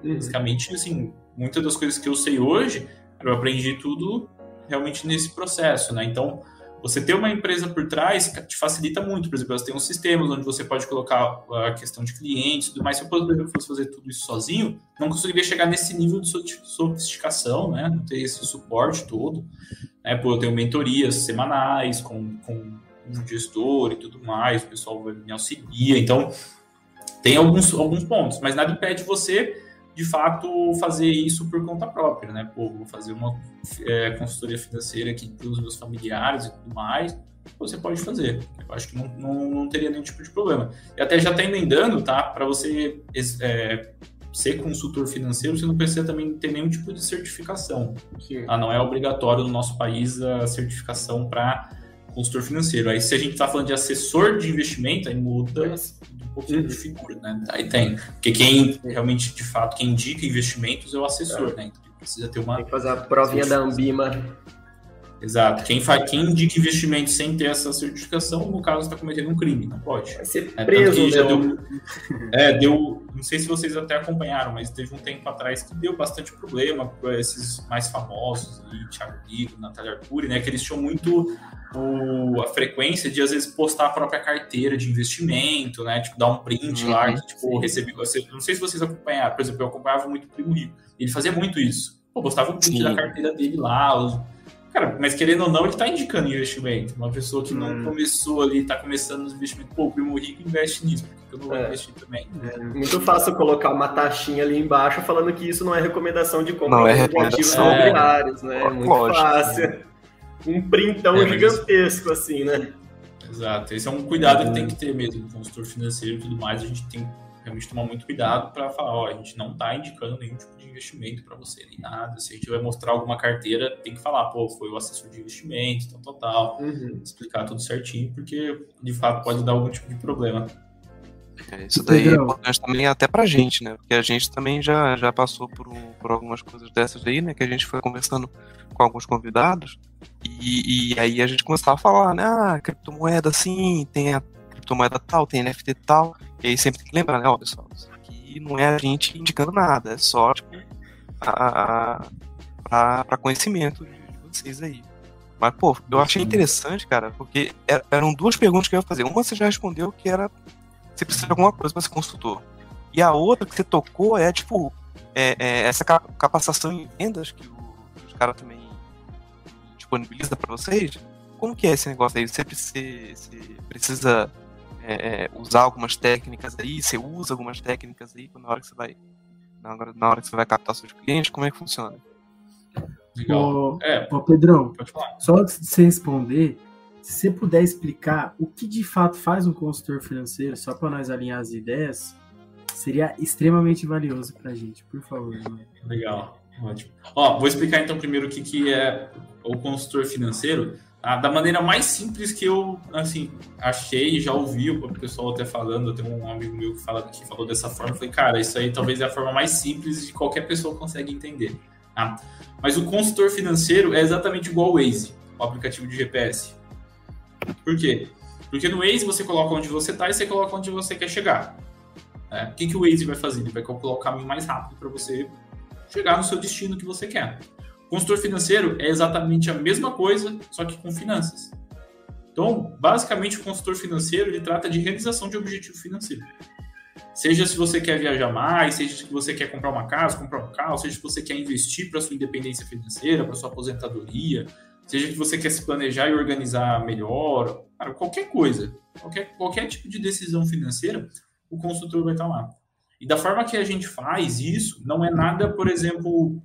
Uhum. Basicamente, assim, muitas das coisas que eu sei hoje, eu aprendi tudo realmente nesse processo, né? Então, você ter uma empresa por trás te facilita muito. Por exemplo, você tem um sistemas onde você pode colocar a questão de clientes e tudo mais. Se eu, fosse fazer tudo isso sozinho, não conseguiria chegar nesse nível de sofisticação, né? Não ter esse suporte todo. Né? Pô, eu tenho mentorias semanais com, com um gestor e tudo mais, o pessoal me auxilia. Então, tem alguns, alguns pontos, mas nada impede você de fato fazer isso por conta própria, né? Pô, vou fazer uma é, consultoria financeira aqui para os meus familiares e tudo mais. Você pode fazer. Eu acho que não, não, não teria nenhum tipo de problema. E até já está emendando, tá? Para você é, ser consultor financeiro, você não precisa também ter nenhum tipo de certificação. Ah, não é obrigatório no nosso país a certificação para consultor financeiro. Aí, se a gente está falando de assessor de investimento, aí muda um pouquinho de figura, né? Aí tem. Porque quem realmente, de fato, quem indica investimentos é o assessor, é. né? Então precisa ter uma. Tem que fazer a provinha da Ambima. Exato. Quem, faz, quem indica investimento sem ter essa certificação, no caso, está cometendo um crime, não pode. Vai ser é, preso, é, já deu, é, deu. Não sei se vocês até acompanharam, mas teve um tempo atrás que deu bastante problema para esses mais famosos, ali, Thiago Ligo, Natália Arcuri, né? Que eles tinham muito o, a frequência de, às vezes, postar a própria carteira de investimento, né? Tipo, dar um print uhum, lá, que, tipo, recebi. Não sei se vocês acompanharam, por exemplo, eu acompanhava muito o Primo Rico. Ele fazia muito isso. Pô, postava o print sim. da carteira dele lá, os Cara, mas querendo ou não, ele está indicando investimento. Uma pessoa que não hum. começou ali, está começando nos investimentos, pô, o primo rico investe nisso, porque eu não vou é. investir também. É muito fácil colocar uma taxinha ali embaixo falando que isso não é recomendação de compra não é recomendação. imobiliários, né? É muito Lógico. fácil. Um printão é, gigantesco, assim, né? Exato. Esse é um cuidado que tem que ter mesmo, consultor financeiro e tudo mais. A gente tem realmente tomar muito cuidado para falar, ó, a gente não está indicando nenhum tipo de investimento para você, nem nada. Se a gente vai mostrar alguma carteira, tem que falar, pô, foi o assessor de investimento, tal, tal, tal. Uhum. Explicar tudo certinho, porque de fato pode dar algum tipo de problema. É, isso daí é importante também até pra gente, né? Porque a gente também já, já passou por, por algumas coisas dessas aí, né? Que a gente foi conversando com alguns convidados e, e aí a gente começava a falar, né? Ah, criptomoeda sim, tem a criptomoeda tal, tem NFT tal. E aí sempre tem que lembrar, né, pessoal, isso aqui não é a gente indicando nada, é só, tipo, para conhecimento de vocês aí. Mas, pô, eu achei interessante, cara, porque eram duas perguntas que eu ia fazer. Uma você já respondeu, que era você precisa de alguma coisa para ser consultor. E a outra que você tocou é, tipo, é, é essa capacitação em vendas que, os caras também disponibilizam para vocês. Como que é esse negócio aí? Você precisa, você precisa é, é, usar algumas técnicas aí, você usa algumas técnicas aí na hora que você vai na hora, na hora que você vai captar seus clientes, como é que funciona? Legal. Ô, é, ô Pedrão, só antes de você responder, se você puder explicar o que de fato faz um consultor financeiro, só para nós alinhar as ideias, seria extremamente valioso para a gente, por favor. Legal, ótimo. Ó, vou explicar então primeiro o que, que é o consultor financeiro da maneira mais simples que eu assim achei já ouvi o pessoal até falando tem um amigo meu que fala que falou dessa forma foi cara isso aí talvez é a forma mais simples de qualquer pessoa consegue entender tá? mas o consultor financeiro é exatamente igual ao Waze o aplicativo de GPS por quê porque no Waze você coloca onde você está e você coloca onde você quer chegar né? o que, que o Waze vai fazer ele vai calcular o caminho mais rápido para você chegar no seu destino que você quer Consultor financeiro é exatamente a mesma coisa, só que com finanças. Então, basicamente, o consultor financeiro ele trata de realização de objetivo financeiro. Seja se você quer viajar mais, seja se você quer comprar uma casa, comprar um carro, seja se você quer investir para sua independência financeira, para sua aposentadoria, seja que você quer se planejar e organizar melhor, cara, qualquer coisa, qualquer, qualquer tipo de decisão financeira, o consultor vai estar lá. E da forma que a gente faz isso, não é nada, por exemplo,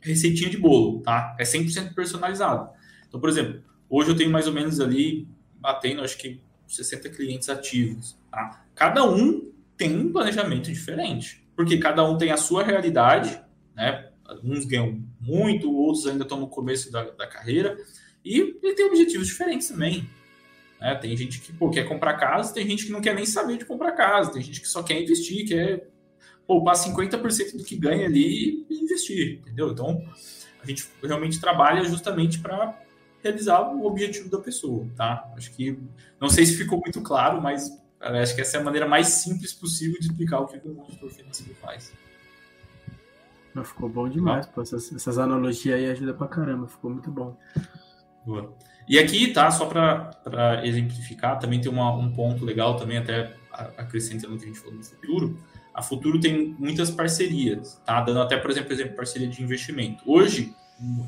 receitinha de bolo, tá? É 100% personalizado. Então, por exemplo, hoje eu tenho mais ou menos ali, batendo, acho que 60 clientes ativos, tá? Cada um tem um planejamento diferente, porque cada um tem a sua realidade, né? Uns ganham muito, outros ainda estão no começo da, da carreira, e ele tem objetivos diferentes também. Né? Tem gente que pô, quer comprar casa, tem gente que não quer nem saber de comprar casa, tem gente que só quer investir, quer poupar 50% do que ganha ali e investir, entendeu? Então, a gente realmente trabalha justamente para realizar o objetivo da pessoa, tá? Acho que, não sei se ficou muito claro, mas acho que essa é a maneira mais simples possível de explicar o que o consultor financeiro faz. Não, ficou bom demais, pô. Essas, essas analogias aí ajudam pra caramba, ficou muito bom. Boa. E aqui, tá, só para exemplificar, também tem uma, um ponto legal também, até acrescentando o que a gente falou no futuro, a Futuro tem muitas parcerias, tá? Dando até, por exemplo, exemplo, parceria de investimento. Hoje,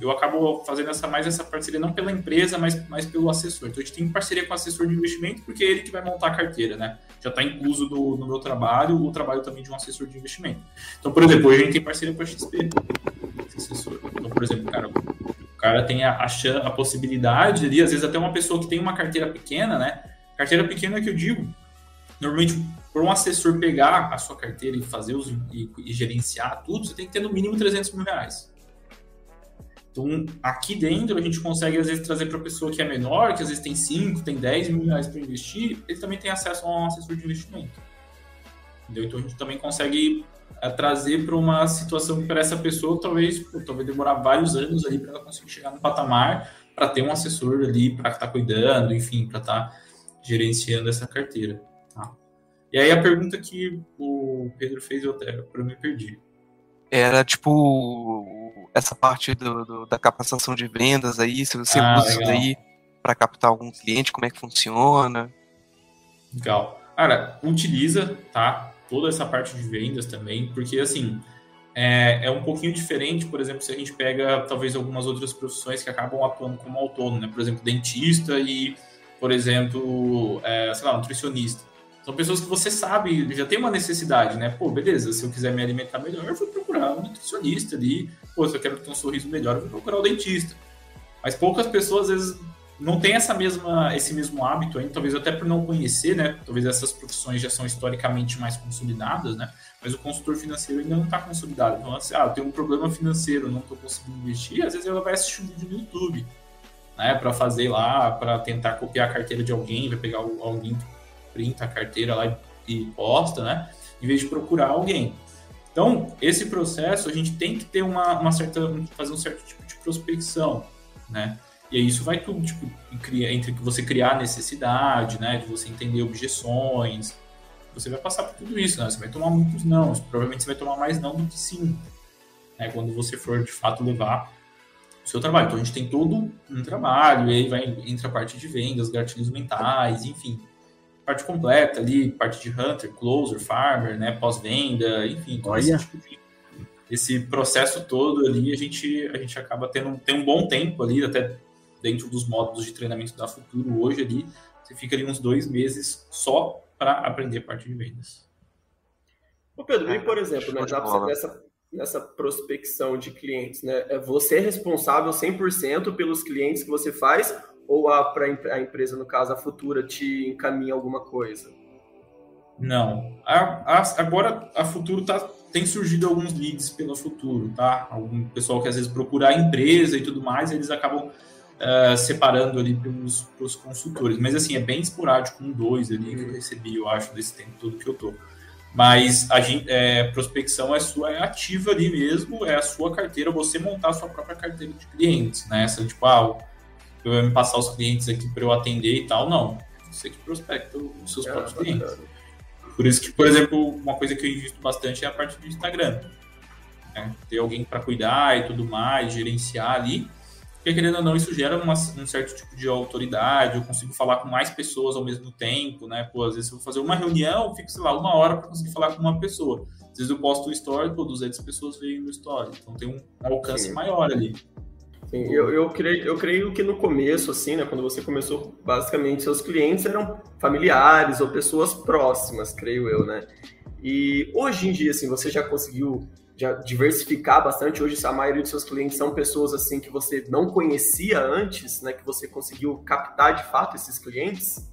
eu acabo fazendo essa mais essa parceria não pela empresa, mas, mas pelo assessor. Então a gente tem parceria com o assessor de investimento porque é ele que vai montar a carteira, né? Já está incluso do, no meu trabalho o trabalho também de um assessor de investimento. Então, por exemplo, hoje a gente tem parceria com a XP, assessor. Então, por exemplo, cara, o cara tem a, a, a possibilidade ali, às vezes até uma pessoa que tem uma carteira pequena, né? Carteira pequena que eu digo, normalmente por um assessor pegar a sua carteira e fazer os, e, e, gerenciar tudo, você tem que ter no mínimo 300 mil reais. Então, aqui dentro, a gente consegue, às vezes, trazer para a pessoa que é menor, que às vezes tem 5, tem 10 mil reais para investir, ele também tem acesso a um assessor de investimento. Entendeu? Então, a gente também consegue é, trazer para uma situação para essa pessoa talvez, pô, talvez demorar vários anos ali para ela conseguir chegar no patamar para ter um assessor ali para estar tá cuidando, enfim, para estar tá gerenciando essa carteira. Tá? E aí a pergunta que o Pedro fez eu até para me perdi. Era tipo essa parte do, do, da capacitação de vendas aí, se você ah, usa isso daí para captar algum cliente, como é que funciona? Legal. Cara, utiliza, tá? Toda essa parte de vendas também, porque assim, é, é, um pouquinho diferente, por exemplo, se a gente pega talvez algumas outras profissões que acabam atuando como autônomo, né? Por exemplo, dentista e, por exemplo, é, sei lá, nutricionista. São pessoas que você sabe, já tem uma necessidade, né? Pô, beleza, se eu quiser me alimentar melhor, eu vou procurar um nutricionista ali. Pô, se eu quero ter um sorriso melhor, eu vou procurar o dentista. Mas poucas pessoas, às vezes, não tem essa mesma, esse mesmo hábito ainda, talvez até por não conhecer, né? Talvez essas profissões já são historicamente mais consolidadas, né? Mas o consultor financeiro ainda não está consolidado. Então, assim, ah, eu tenho um problema financeiro, não estou conseguindo investir, às vezes ela vai assistir um vídeo no YouTube, né? Para fazer lá, para tentar copiar a carteira de alguém, vai pegar alguém printa a carteira lá e posta, né? Em vez de procurar alguém. Então, esse processo a gente tem que ter uma, uma certa, fazer um certo tipo de prospecção, né? E aí isso vai tudo, tipo, entre você criar necessidade, né, de você entender objeções, você vai passar por tudo isso, né? Você vai tomar muitos não, provavelmente você vai tomar mais não do que sim, né, quando você for de fato levar o seu trabalho. Então a gente tem todo um trabalho, e aí vai entre a parte de vendas, gatilhos mentais, enfim, parte completa ali, parte de hunter, closer, farmer, né, pós-venda, enfim, Olha. esse tipo de esse processo todo ali a gente a gente acaba tendo tem um bom tempo ali até dentro dos módulos de treinamento da Futuro hoje ali, você fica ali uns dois meses só para aprender a parte de vendas. Ô Pedro, e por exemplo, né, nessa, nessa prospecção de clientes, né, é você é responsável 100% pelos clientes que você faz ou a, pra, a empresa, no caso a Futura, te encaminha alguma coisa? Não. A, a, agora a Futuro tá, tem surgido alguns leads pela Futuro, tá? Algum pessoal que às vezes procura a empresa e tudo mais, eles acabam uh, separando ali para os consultores. Mas assim, é bem esporádico, um dois ali que eu recebi, eu acho, desse tempo todo que eu tô. Mas a gente, é, prospecção é sua, é ativa ali mesmo, é a sua carteira, você montar a sua própria carteira de clientes, né? Essa, tipo, ah, vou me passar os clientes aqui para eu atender e tal, não. Você que prospecta os seus é, próprios clientes. Por isso que, por exemplo, uma coisa que eu invisto bastante é a parte do Instagram. Né? Ter alguém para cuidar e tudo mais, gerenciar ali. Porque, querendo ou não, isso gera uma, um certo tipo de autoridade, eu consigo falar com mais pessoas ao mesmo tempo, né? Pô, às vezes eu vou fazer uma reunião, eu fico, sei lá, uma hora para conseguir falar com uma pessoa. Às vezes eu posto um story, pô, 200 pessoas veem no story. Então tem um alcance Sim. maior ali. Sim, eu, eu, creio, eu creio que no começo, assim, né, quando você começou, basicamente seus clientes eram familiares ou pessoas próximas, creio eu, né? E hoje em dia, assim, você já conseguiu já diversificar bastante. Hoje a maioria dos seus clientes são pessoas assim que você não conhecia antes, né? Que você conseguiu captar de fato esses clientes.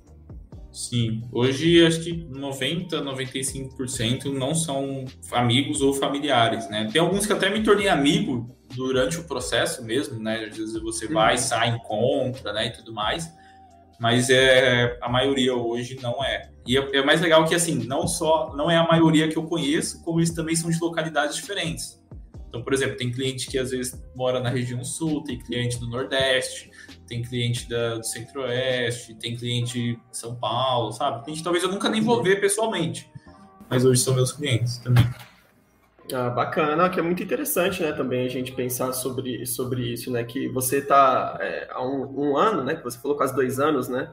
Sim, hoje acho que 90, 95% não são amigos ou familiares, né? Tem alguns que até me tornei amigo durante o processo mesmo, né? Às vezes você vai, uhum. sai, encontra, né, e tudo mais. Mas é a maioria hoje não é. E é, é mais legal que, assim, não só não é a maioria que eu conheço, como eles também são de localidades diferentes. Então, por exemplo, tem cliente que às vezes mora na região sul, tem cliente do Nordeste, tem cliente da, do Centro-Oeste, tem cliente de São Paulo, sabe? Cliente talvez eu nunca nem vou ver pessoalmente, mas hoje são meus clientes também. Ah, bacana, que é muito interessante, né, também a gente pensar sobre, sobre isso, né, que você está é, há um, um, ano, né, que você falou quase dois anos, né?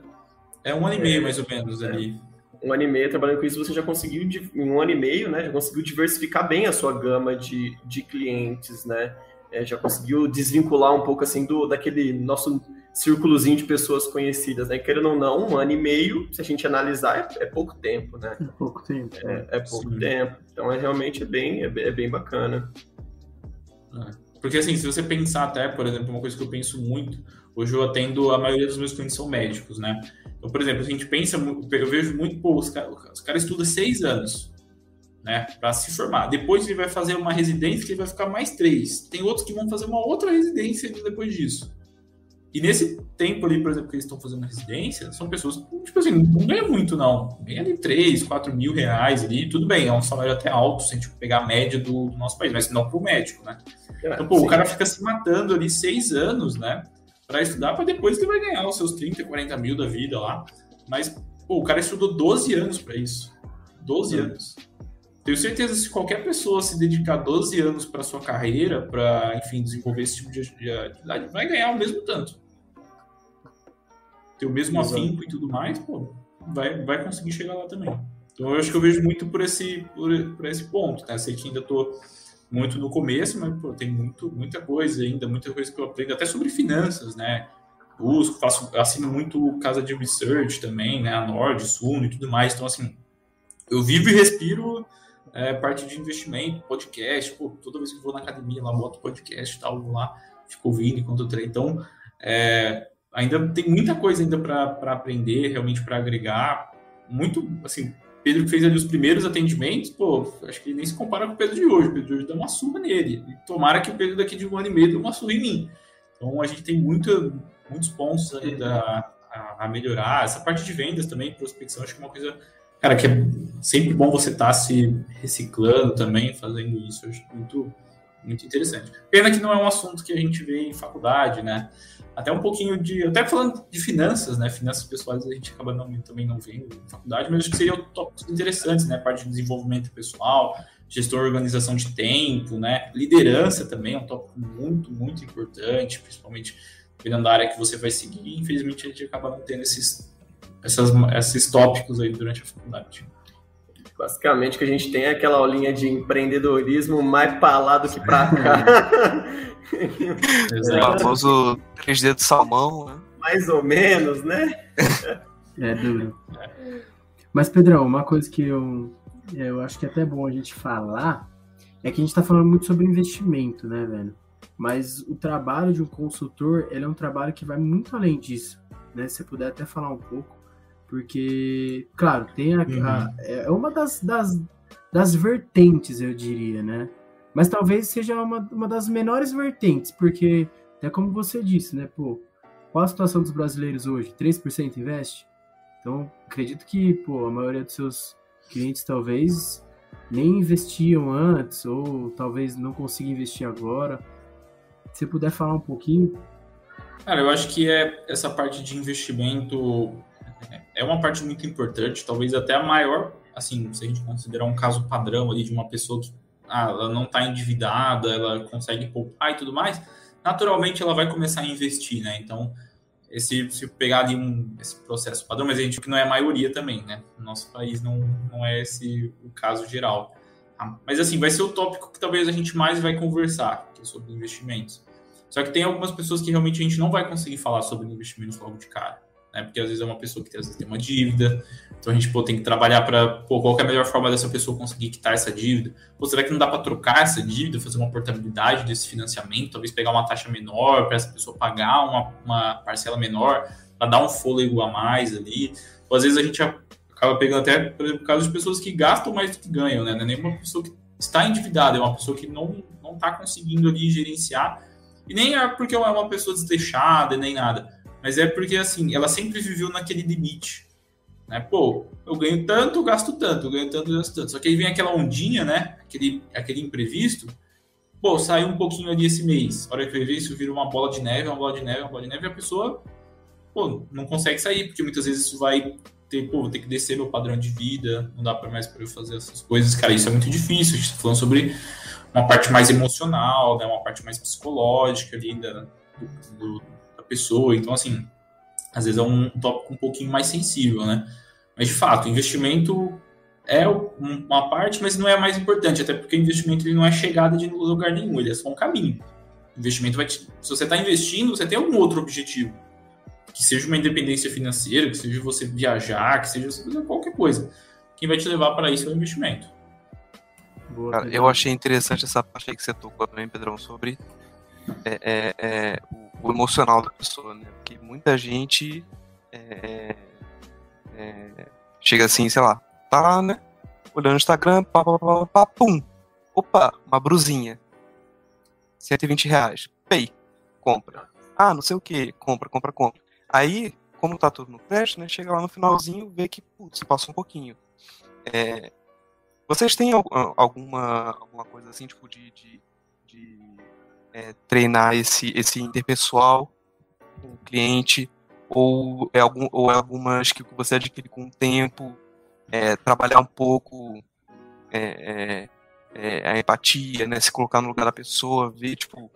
É um ano e meio, é, mais ou menos, ali. É um ano e meio trabalhando com isso, você já conseguiu, em um ano e meio, né, já conseguiu diversificar bem a sua gama de, de clientes, né, é, já conseguiu desvincular um pouco, assim, do, daquele nosso círculozinho de pessoas conhecidas, né, querendo ou não, um ano e meio, se a gente analisar, é, é pouco tempo, né. É pouco tempo. É, é pouco Sim. tempo, então é realmente é bem, é, é bem bacana. É. Porque, assim, se você pensar até, por exemplo, uma coisa que eu penso muito, Hoje eu atendo, a maioria dos meus clientes são médicos, né? Então, por exemplo, a gente pensa, eu vejo muito, pô, os caras cara estudam seis anos, né, para se formar. Depois ele vai fazer uma residência que ele vai ficar mais três. Tem outros que vão fazer uma outra residência depois disso. E nesse tempo ali, por exemplo, que eles estão fazendo residência, são pessoas que, tipo assim, não ganham muito, não. Ganha ali 3, 4 mil reais ali, tudo bem, é um salário até alto, se a gente pegar a média do, do nosso país, mas não para o médico, né? É, então, pô, sim. o cara fica se matando ali seis anos, né? Para estudar, para depois ele vai ganhar os seus 30, 40 mil da vida lá. Mas, pô, o cara estudou 12 anos para isso. 12 hum. anos. Tenho certeza que se qualquer pessoa se dedicar 12 anos para sua carreira, para, enfim, desenvolver esse tipo de atividade, vai ganhar o mesmo tanto. Ter o mesmo Exato. afinco e tudo mais, pô, vai, vai conseguir chegar lá também. Então eu acho que eu vejo muito por esse, por, por esse ponto, né? Sei que ainda estou muito no começo, mas pô, tem muito, muita coisa ainda, muita coisa que eu aprendo, até sobre finanças, né? Busco, faço, assino muito casa de research também, né? A Nord, Suno e tudo mais. Então, assim, eu vivo e respiro é, parte de investimento, podcast, pô, toda vez que vou na academia lá, boto podcast e tal, vou lá, fico ouvindo enquanto eu treino. Então, é, ainda tem muita coisa ainda para aprender, realmente para agregar. Muito, assim, Pedro que fez ali os primeiros atendimentos, pô, acho que nem se compara com o Pedro de hoje. O Pedro de hoje dá uma surra nele. E tomara que o Pedro daqui de um ano e meio dê uma surra em mim. Então, a gente tem muito, muitos pontos ainda a, a melhorar. Essa parte de vendas também, prospecção, acho que é uma coisa cara, que é sempre bom você estar tá se reciclando também, fazendo isso. Eu acho muito, muito interessante. Pena que não é um assunto que a gente vê em faculdade, né? Até um pouquinho de. Até falando de finanças, né? Finanças pessoais a gente acaba não, também não vendo em faculdade, mas acho que seriam tópicos interessantes, né? Parte de desenvolvimento pessoal, gestão e organização de tempo, né? Liderança também é um tópico muito, muito importante, principalmente dependendo da área que você vai seguir. Infelizmente, a gente acaba não tendo esses essas, esses tópicos aí durante a faculdade. Basicamente, que a gente tem é aquela aulinha de empreendedorismo mais para lá do que para cá. o famoso 3D de salmão, né? Mais ou menos, né? é duro. Mas, Pedrão, uma coisa que eu, eu acho que é até bom a gente falar é que a gente está falando muito sobre investimento, né, velho? Mas o trabalho de um consultor, ele é um trabalho que vai muito além disso, né? Se você puder até falar um pouco porque, claro, tem a, uhum. a, é uma das, das, das vertentes, eu diria, né? Mas talvez seja uma, uma das menores vertentes, porque, é como você disse, né? Pô, qual a situação dos brasileiros hoje? 3% investe? Então, acredito que, pô, a maioria dos seus clientes talvez nem investiam antes, ou talvez não consigam investir agora. Se puder falar um pouquinho. Cara, eu acho que é essa parte de investimento é uma parte muito importante, talvez até a maior, assim, se a gente considerar um caso padrão ali de uma pessoa que ah, ela não está endividada, ela consegue poupar e tudo mais, naturalmente ela vai começar a investir, né? Então, esse, se pegar ali um, esse processo padrão, mas a gente que não é a maioria também, né? No nosso país não, não é esse o caso geral. Tá? Mas assim, vai ser o tópico que talvez a gente mais vai conversar, que é sobre investimentos. Só que tem algumas pessoas que realmente a gente não vai conseguir falar sobre investimentos logo de cara né? Porque às vezes é uma pessoa que tem, às vezes, tem uma dívida, então a gente pô, tem que trabalhar para qual é a melhor forma dessa pessoa conseguir quitar essa dívida. Pô, será que não dá para trocar essa dívida, fazer uma portabilidade desse financiamento, talvez pegar uma taxa menor para essa pessoa pagar uma, uma parcela menor, para dar um fôlego a mais ali. Ou às vezes a gente acaba pegando até, por casos de pessoas que gastam mais do que ganham, né? Não é nem uma pessoa que está endividada, é uma pessoa que não não está conseguindo ali gerenciar. E nem é porque é uma pessoa desleixada, nem nada mas é porque, assim, ela sempre viveu naquele limite. Né? Pô, eu ganho tanto, gasto tanto, eu ganho tanto, gasto tanto. Só que aí vem aquela ondinha, né? Aquele, aquele imprevisto. Pô, saiu um pouquinho ali esse mês. A hora que eu ver isso vira uma bola de neve, uma bola de neve, uma bola de neve, e a pessoa, pô, não consegue sair, porque muitas vezes isso vai ter, pô, vou ter que descer meu padrão de vida, não dá para mais para eu fazer essas coisas. Cara, isso é muito difícil. A gente tá falando sobre uma parte mais emocional, né? Uma parte mais psicológica ali da, do, do pessoa. Então, assim, às vezes é um tópico um pouquinho mais sensível, né? Mas, de fato, investimento é uma parte, mas não é a mais importante, até porque o investimento ele não é chegada de lugar nenhum, ele é só um caminho. O investimento vai te... Se você está investindo, você tem algum outro objetivo. Que seja uma independência financeira, que seja você viajar, que seja qualquer coisa. Quem vai te levar para isso é o investimento. Cara, eu achei interessante essa parte aí que você tocou também, Pedrão, sobre é, é, é, o o emocional da pessoa, né? Porque muita gente é, é, chega assim, sei lá, tá lá, né? Olhando no Instagram, pá, pá, pá, pá, pum. Opa, uma brusinha. 120 reais. Pay. Compra. Ah, não sei o que. Compra, compra, compra. Aí, como tá tudo no crédito, né? Chega lá no finalzinho, vê que, putz, passa um pouquinho. É, vocês têm alguma, alguma coisa assim, tipo, de, de, de é, treinar esse, esse interpessoal com o cliente? Ou é, algum, ou é algumas que você adquire com o tempo? É, trabalhar um pouco é, é, é, a empatia, né? Se colocar no lugar da pessoa, ver, tipo, o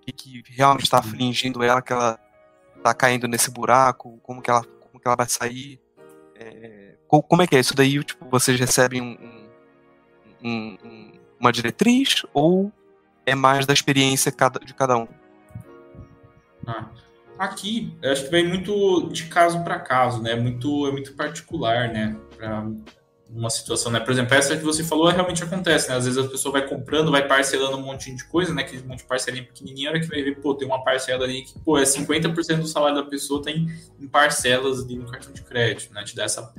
que, que realmente está afligindo ela, que ela tá caindo nesse buraco, como que ela, como que ela vai sair. É, como é que é isso daí? Tipo, vocês recebem um, um, um, uma diretriz ou é mais da experiência de cada um? Ah, aqui, acho que vem muito de caso para caso, né? Muito, é muito particular, né? Pra uma situação, né? Por exemplo, essa que você falou realmente acontece, né? Às vezes a pessoa vai comprando, vai parcelando um monte de coisa, né? Aquele monte de parcelinha pequenininha, hora que vai ver, pô, tem uma parcela ali que, pô, é 50% do salário da pessoa tem em parcelas ali no cartão de crédito, né? Te dá essa,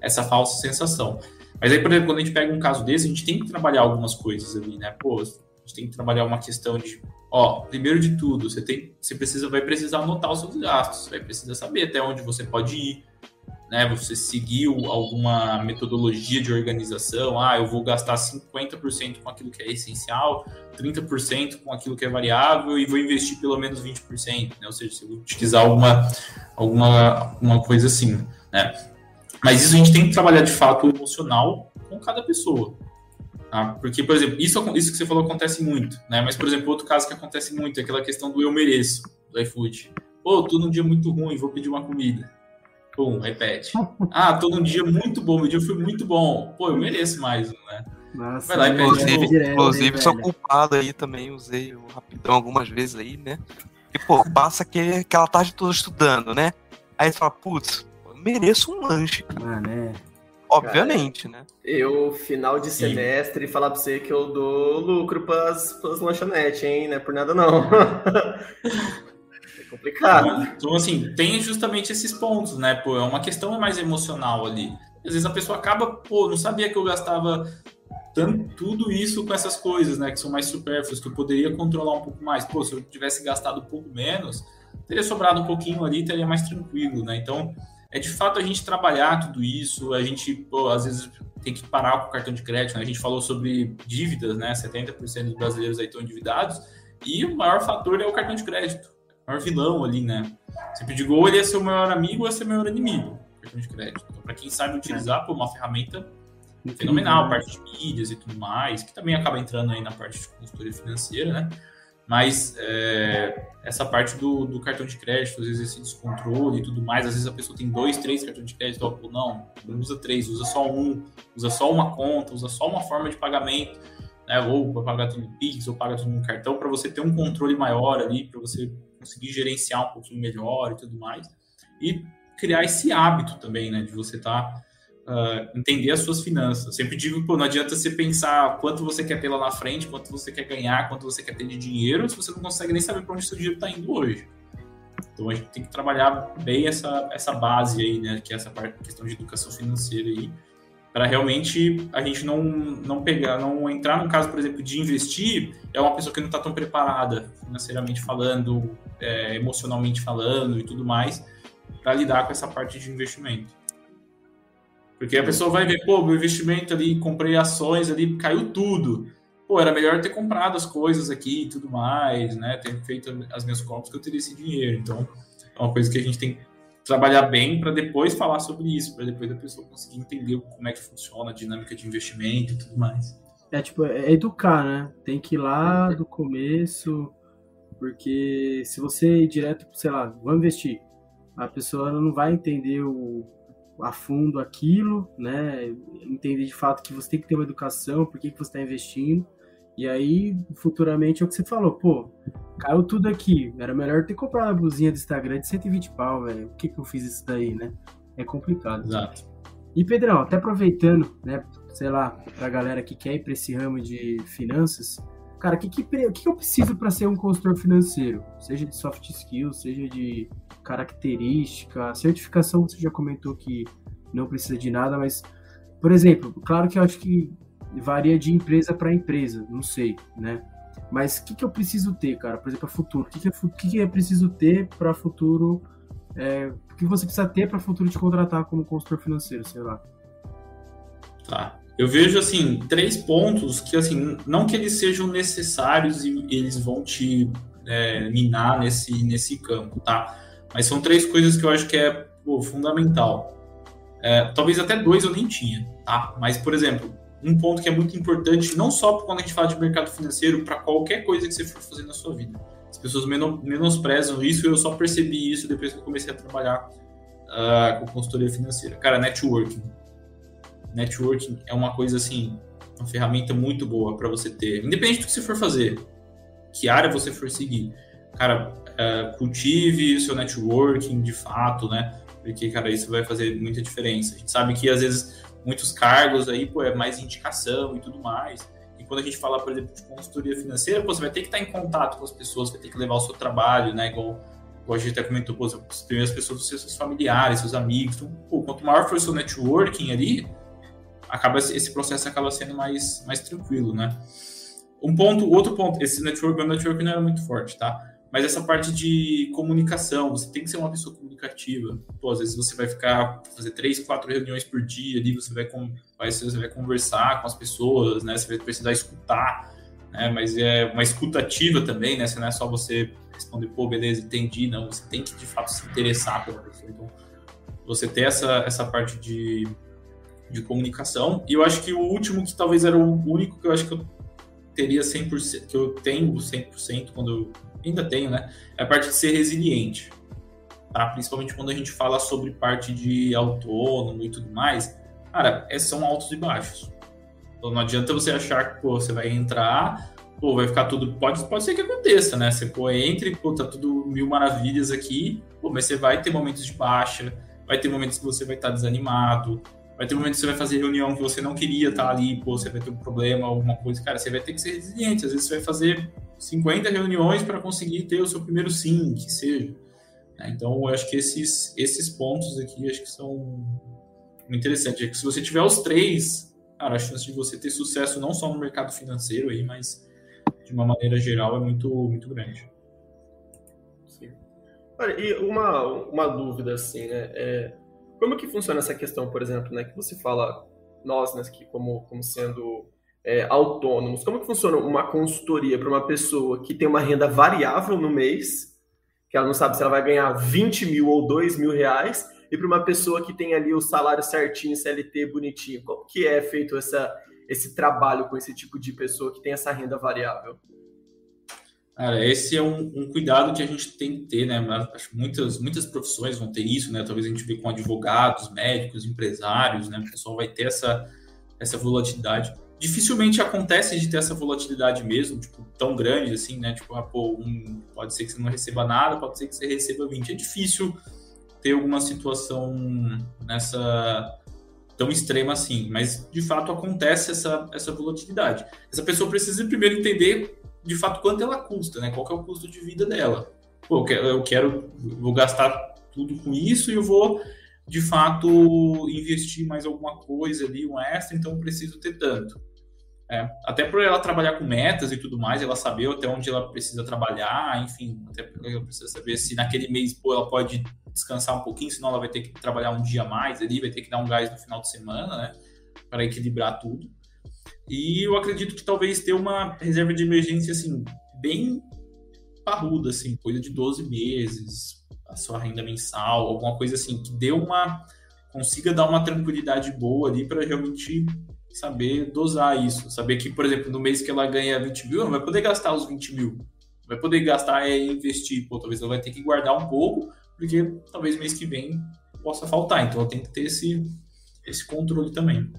essa falsa sensação. Mas aí, por exemplo, quando a gente pega um caso desse, a gente tem que trabalhar algumas coisas ali, né? Pô, gente tem que trabalhar uma questão de, ó, primeiro de tudo, você tem, você precisa, vai precisar anotar os seus gastos, vai precisar saber até onde você pode ir, né? Você seguiu alguma metodologia de organização, ah, eu vou gastar 50% com aquilo que é essencial, 30% com aquilo que é variável e vou investir pelo menos 20%, né? Ou seja, se eu utilizar alguma, alguma uma coisa assim, né? Mas isso a gente tem que trabalhar de fato o emocional com cada pessoa. Tá? Porque, por exemplo, isso, isso que você falou acontece muito, né? Mas, por exemplo, outro caso que acontece muito é aquela questão do eu mereço, do iFood. Pô, tô num dia muito ruim, vou pedir uma comida. Pum, repete. Ah, tô num dia muito bom, meu dia foi muito bom. Pô, eu mereço mais, né? Nossa, Vai lá e pede inclusive, direto, inclusive sou culpado aí também, usei o rapidão algumas vezes aí, né? E, pô, passa que, aquela tarde toda estudando, né? Aí você fala, putz, mereço um lanche. Ah, né? Obviamente, cara, né? Eu, final de semestre, e... falar pra você que eu dou lucro pras, pras lanchonetes, hein? Não é por nada, não. é complicado. Então, então, assim, tem justamente esses pontos, né? Pô, é uma questão mais emocional ali. Às vezes a pessoa acaba, pô, não sabia que eu gastava tanto, tudo isso com essas coisas, né? Que são mais supérfluas, que eu poderia controlar um pouco mais. Pô, se eu tivesse gastado um pouco menos, teria sobrado um pouquinho ali, teria mais tranquilo, né? Então, é de fato a gente trabalhar tudo isso, a gente, pô, às vezes tem que parar com o cartão de crédito, né? A gente falou sobre dívidas, né? 70% dos brasileiros aí estão endividados, e o maior fator é o cartão de crédito, o maior vilão ali, né? Sempre digo, ou ele é seu maior amigo ou é seu maior inimigo, cartão de crédito. Então, para quem sabe utilizar, pô, uma ferramenta fenomenal, parte de mídias e tudo mais, que também acaba entrando aí na parte de consultoria financeira, né? Mas é, essa parte do, do, cartão de crédito, às vezes esse descontrole e tudo mais, às vezes a pessoa tem dois, três cartões de crédito, ou não, não usa três, usa só um, usa só uma conta, usa só uma forma de pagamento, né? ou para pagar tudo no Pix, ou paga tudo no cartão, para você ter um controle maior ali, para você conseguir gerenciar um pouquinho melhor e tudo mais. E criar esse hábito também, né, de você estar tá uh, entender as suas finanças. Eu sempre digo, pô, não adianta você pensar quanto você quer ter lá na frente, quanto você quer ganhar, quanto você quer ter de dinheiro, se você não consegue nem saber para onde seu dinheiro está indo hoje. Então a gente tem que trabalhar bem essa, essa base aí, né, que é essa parte, questão de educação financeira aí, para realmente a gente não, não pegar, não entrar no caso, por exemplo, de investir, é uma pessoa que não está tão preparada financeiramente falando, é, emocionalmente falando e tudo mais, para lidar com essa parte de investimento. Porque a pessoa vai ver, pô, meu investimento ali, comprei ações ali, caiu tudo. Pô, era melhor ter comprado as coisas aqui e tudo mais, né? Ter feito as minhas compras que eu teria esse dinheiro. Então, é uma coisa que a gente tem que trabalhar bem para depois falar sobre isso, para depois a pessoa conseguir entender como é que funciona a dinâmica de investimento e tudo mais. É tipo, é educar, né? Tem que ir lá do começo, porque se você ir direto, sei lá, vou investir, a pessoa não vai entender o a fundo aquilo, né? Entender de fato que você tem que ter uma educação, por que, que você está investindo. E aí, futuramente, é o que você falou, pô, caiu tudo aqui. Era melhor ter comprado uma blusinha do Instagram de 120 pau, velho. Por que, que eu fiz isso daí, né? É complicado. Exato. E, Pedrão, até aproveitando, né, sei lá, pra galera que quer ir para esse ramo de finanças, cara, o que, que, que, eu preciso para ser um consultor financeiro? Seja de soft skills, seja de característica, certificação, você já comentou que não precisa de nada, mas, por exemplo, claro que eu acho que varia de empresa para empresa, não sei, né? Mas o que, que eu preciso ter, cara? Por exemplo, para futuro. O que, que, é, que, que é preciso ter para futuro? É, o que você precisa ter para futuro te contratar como consultor financeiro, sei lá? Tá. Eu vejo, assim, três pontos que, assim, não que eles sejam necessários e eles vão te é, minar nesse, nesse campo, tá? Mas são três coisas que eu acho que é pô, fundamental. É, talvez até dois eu nem tinha, tá? Mas, por exemplo, um ponto que é muito importante, não só quando a gente fala de mercado financeiro, para qualquer coisa que você for fazer na sua vida. As pessoas menosprezam isso e eu só percebi isso depois que eu comecei a trabalhar uh, com consultoria financeira. Cara, networking. Networking é uma coisa assim, uma ferramenta muito boa para você ter, independente do que você for fazer, que área você for seguir. Cara, uh, cultive o seu networking de fato, né? Porque, cara, isso vai fazer muita diferença. A gente sabe que às vezes muitos cargos aí, pô, é mais indicação e tudo mais. E quando a gente fala, por exemplo, de consultoria financeira, pô, você vai ter que estar em contato com as pessoas, vai ter que levar o seu trabalho, né? Igual, igual a gente até comentou, pô, as primeiras pessoas vão ser seus familiares, seus amigos. Então, pô, quanto maior for o seu networking ali, acaba esse processo acaba sendo mais, mais tranquilo, né? Um ponto, outro ponto, esse network, meu network não era muito forte, tá? Mas essa parte de comunicação, você tem que ser uma pessoa comunicativa. Pô, às vezes você vai ficar, fazer três, quatro reuniões por dia ali, você vai, com, vai, você vai conversar com as pessoas, né? Você vai precisar escutar, né? Mas é uma escutativa também, né? Você não é só você responder, pô, beleza, entendi. Não, você tem que, de fato, se interessar pela pessoa. Então, você ter essa, essa parte de, de comunicação. E eu acho que o último, que talvez era o único que eu acho que eu teria 100%, que eu tenho 100% quando eu ainda tenho, né? É a parte de ser resiliente. Tá? Principalmente quando a gente fala sobre parte de autônomo e tudo mais. Cara, é, são altos e baixos. Então não adianta você achar que pô, você vai entrar, pô, vai ficar tudo. Pode, pode ser que aconteça, né? Você pô, entre, pô, tá tudo mil maravilhas aqui, pô, mas você vai ter momentos de baixa, vai ter momentos que você vai estar desanimado, vai ter momentos que você vai fazer reunião que você não queria estar ali, pô, você vai ter um problema, alguma coisa, cara, você vai ter que ser resiliente. Às vezes você vai fazer 50 reuniões para conseguir ter o seu primeiro sim, que seja. Né? Então, eu acho que esses, esses pontos aqui acho que são interessantes. É que se você tiver os três, cara, a chance de você ter sucesso não só no mercado financeiro aí, mas de uma maneira geral é muito, muito grande. Sim. Olha, e uma, uma dúvida assim, né? É, como que funciona essa questão, por exemplo, né, que você fala nós, né, que como, como sendo é, autônomos, como que funciona uma consultoria para uma pessoa que tem uma renda variável no mês, que ela não sabe se ela vai ganhar 20 mil ou 2 mil reais, e para uma pessoa que tem ali o salário certinho, CLT bonitinho? Como que é feito essa, esse trabalho com esse tipo de pessoa que tem essa renda variável? Cara, esse é um, um, cuidado que a gente tem que ter, né? Acho que muitas, muitas profissões vão ter isso, né? Talvez a gente vê com advogados, médicos, empresários, né? O pessoal vai ter essa, essa volatilidade. Dificilmente acontece de ter essa volatilidade mesmo, tipo, tão grande assim, né? Tipo, ah, pô, um, pode ser que você não receba nada, pode ser que você receba 20. É difícil ter alguma situação nessa tão extrema assim, mas de fato acontece essa, essa volatilidade. Essa pessoa precisa primeiro entender de fato quanto ela custa, né? Qual é o custo de vida dela. Pô, eu quero, vou gastar tudo com isso e eu vou de fato investir mais alguma coisa ali, um extra, então preciso ter tanto. É, até por ela trabalhar com metas e tudo mais, ela saber até onde ela precisa trabalhar, enfim, até porque ela precisa saber se naquele mês pô, ela pode descansar um pouquinho, senão ela vai ter que trabalhar um dia mais ali, vai ter que dar um gás no final de semana, né, para equilibrar tudo. E eu acredito que talvez ter uma reserva de emergência, assim, bem parruda, assim, coisa de 12 meses, a sua renda mensal, alguma coisa assim, que dê uma. consiga dar uma tranquilidade boa ali para realmente saber dosar isso. Saber que, por exemplo, no mês que ela ganha 20 mil, ela não vai poder gastar os 20 mil. Vai poder gastar e investir. Pô, talvez ela vai ter que guardar um pouco, porque talvez mês que vem possa faltar. Então ela tem que ter esse, esse controle também.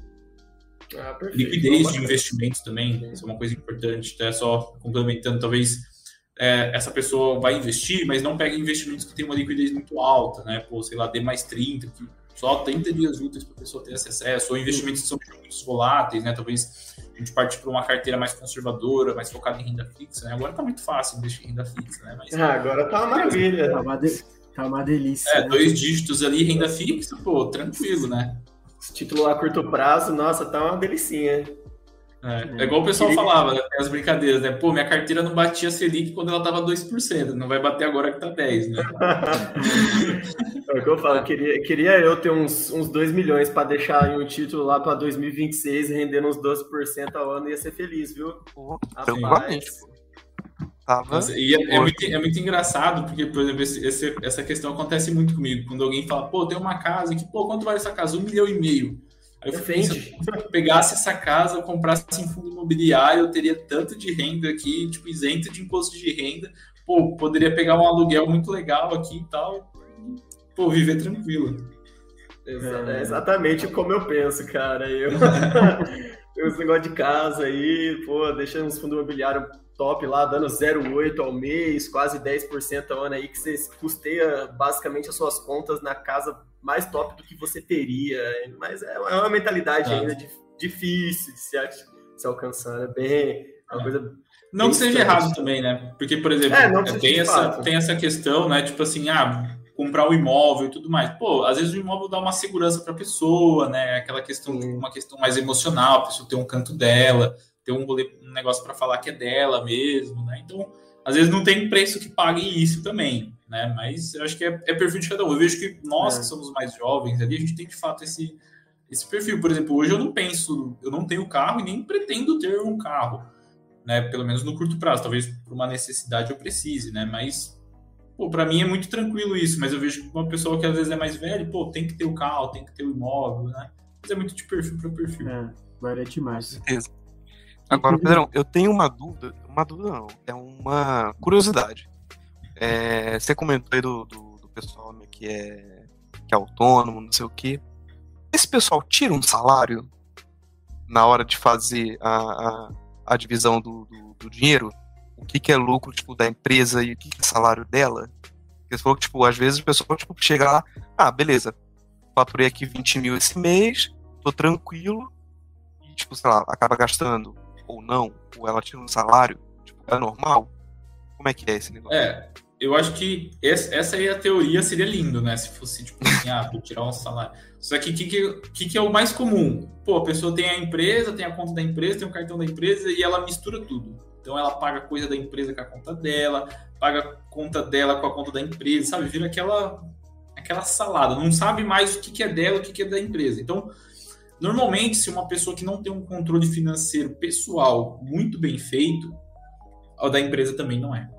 Ah, Liquidez de investimentos também, isso é uma coisa importante, tá? Só complementando, talvez é, essa pessoa vai investir, mas não pega investimentos que tem uma liquidez muito alta, né? Pô, sei lá, D mais 30, que só 30 dias úteis para a pessoa ter esse acesso, ou investimentos que são muito voláteis, né? Talvez a gente parte para uma carteira mais conservadora, mais focada em renda fixa, né? Agora tá muito fácil investir em renda fixa, né? Mas, ah, agora tá uma maravilha. Tá uma, de... tá uma delícia. É, né? dois dígitos ali, renda fixa, pô, tranquilo, né? Título a curto prazo, nossa, tá uma delicinha. É, é igual o pessoal falava, né, as brincadeiras, né? Pô, minha carteira não batia Selic quando ela tava 2%, não vai bater agora que tá 10%, né? é o que eu falo, queria, queria eu ter uns, uns 2 milhões para deixar em um título lá para 2026, rendendo uns 12% ao ano, ia ser feliz, viu? Tranquilamente. Nossa, e é, é, muito, é, muito, engraçado, porque, por exemplo, esse, esse, essa questão acontece muito comigo. Quando alguém fala, pô, tem uma casa que, pô, quanto vale essa casa? Um milhão e meio. Aí eu falei, se eu pegasse essa casa, eu comprasse em fundo imobiliário, eu teria tanto de renda aqui, tipo, isento de imposto de renda. Pô, poderia pegar um aluguel muito legal aqui e tal. Pô, viver tranquilo. É exatamente como eu penso, cara. Eu, esse negócio de casa aí, pô, deixando uns fundos imobiliários top lá, dando 0,8 ao mês, quase 10% ao ano aí, que você custeia basicamente as suas contas na casa mais top do que você teria. Mas é uma mentalidade é. ainda difícil de se, se alcançar. É bem. É uma coisa não que seja errado também, né? Porque, por exemplo, é, é tem, essa, tem essa questão, né? Tipo assim, ah, comprar o imóvel e tudo mais. Pô, às vezes o imóvel dá uma segurança para a pessoa, né? Aquela questão, uma questão mais emocional, a pessoa ter um canto dela, ter um, um negócio para falar que é dela mesmo, né? Então, às vezes não tem preço que pague isso também, né? Mas eu acho que é, é perfil de cada um. Eu vejo que nós é. que somos mais jovens ali, a gente tem de fato esse, esse perfil. Por exemplo, hoje eu não penso, eu não tenho carro e nem pretendo ter um carro, né? Pelo menos no curto prazo. Talvez por uma necessidade eu precise, né? Mas pô, para mim é muito tranquilo isso, mas eu vejo que uma pessoa que às vezes é mais velha, pô, tem que ter o carro, tem que ter o imóvel, né? Mas é muito de perfil para perfil. É, varia demais. Com certeza. Agora, Pedrão, eu tenho uma dúvida, uma dúvida não, é uma curiosidade. É, você comentou aí do, do, do pessoal né, que, é, que é autônomo, não sei o quê. Esse pessoal tira um salário na hora de fazer a, a, a divisão do, do, do, dinheiro? O que, que é lucro tipo, da empresa e o que, que é salário dela? Porque você falou que, tipo, às vezes o pessoal tipo, chega lá, ah, beleza, faturei aqui 20 mil esse mês, tô tranquilo, e, tipo, sei lá, acaba gastando ou não, ou ela tira um salário, tipo, é normal? Como é que é esse negócio? É, eu acho que essa aí a teoria seria lindo, né? Se fosse, tipo assim, ah, vou tirar um salário. Só que o que, que, que, é o mais comum? Pô, a pessoa tem a empresa, tem a conta da empresa, tem o cartão da empresa e ela mistura tudo. Então ela paga coisa da empresa com a conta dela, paga a conta dela com a conta da empresa, sabe? Vira aquela aquela salada, não sabe mais o que, é dela, o que, é da empresa. Então, Normalmente, se uma pessoa que não tem um controle financeiro pessoal muito bem feito, a da empresa também não é.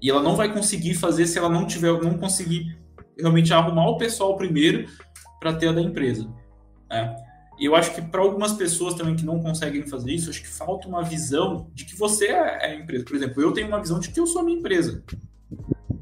E ela não vai conseguir fazer se ela não tiver, não conseguir realmente arrumar o pessoal primeiro para ter a da empresa. Né? E eu acho que para algumas pessoas também que não conseguem fazer isso, acho que falta uma visão de que você é a empresa. Por exemplo, eu tenho uma visão de que eu sou a minha empresa.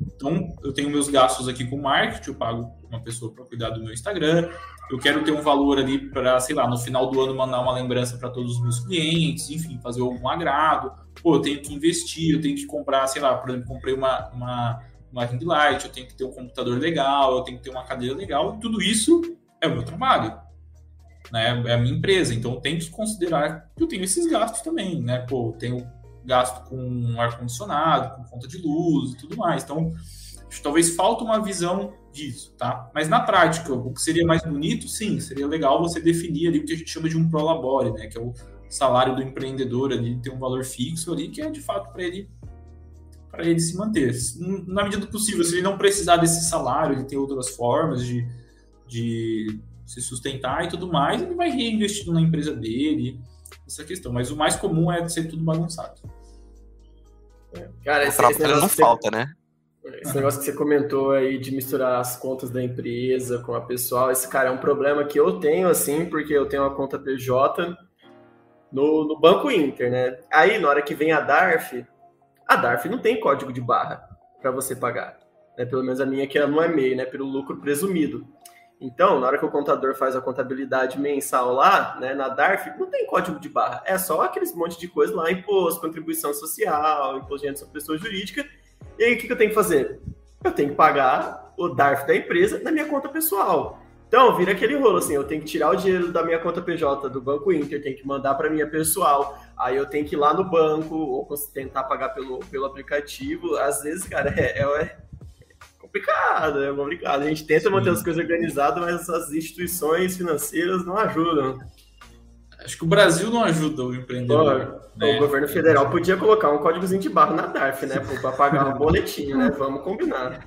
Então, eu tenho meus gastos aqui com marketing, eu pago uma pessoa para cuidar do meu Instagram, eu quero ter um valor ali para, sei lá, no final do ano mandar uma lembrança para todos os meus clientes, enfim, fazer algum agrado. Pô, eu tenho que investir, eu tenho que comprar, sei lá, por exemplo, comprei uma, uma, uma ring light, eu tenho que ter um computador legal, eu tenho que ter uma cadeira legal, tudo isso é o meu trabalho. Né? É a minha empresa, então eu tenho que considerar que eu tenho esses gastos também, né? Pô, eu tenho gasto com ar-condicionado, com conta de luz e tudo mais. Então, talvez falta uma visão disso, tá? Mas na prática, o que seria mais bonito, sim, seria legal você definir ali o que a gente chama de um prolabore, né? Que é o salário do empreendedor ali, ter um valor fixo ali, que é de fato para ele para ele se manter. Na medida do possível, se ele não precisar desse salário, ele tem outras formas de, de se sustentar e tudo mais, ele vai reinvestir na empresa dele, essa questão. Mas o mais comum é ser tudo bagunçado. Cara, esse, esse não falta, né? Esse negócio que você comentou aí de misturar as contas da empresa com a pessoal, esse cara é um problema que eu tenho, assim, porque eu tenho uma conta PJ no, no Banco Inter, né? Aí, na hora que vem a DARF, a DARF não tem código de barra para você pagar. Né? Pelo menos a minha que ela não é meio, né? Pelo lucro presumido. Então, na hora que o contador faz a contabilidade mensal lá, né, na DARF, não tem código de barra. É só aqueles monte de coisa lá, imposto, contribuição social, imposto de sobre pessoa jurídica. E aí, o que, que eu tenho que fazer? Eu tenho que pagar o DARF da empresa na minha conta pessoal. Então, vira aquele rolo, assim, eu tenho que tirar o dinheiro da minha conta PJ do Banco Inter, tenho que mandar para minha pessoal, aí eu tenho que ir lá no banco, ou tentar pagar pelo, pelo aplicativo. Às vezes, cara, é, é complicado, é complicado. A gente tenta Sim. manter as coisas organizadas, mas as instituições financeiras não ajudam. Acho que o Brasil não ajuda o empreendedor. né? O governo federal podia colocar um códigozinho de barra na DARF, né? Para pagar um boletim, né? Vamos combinar.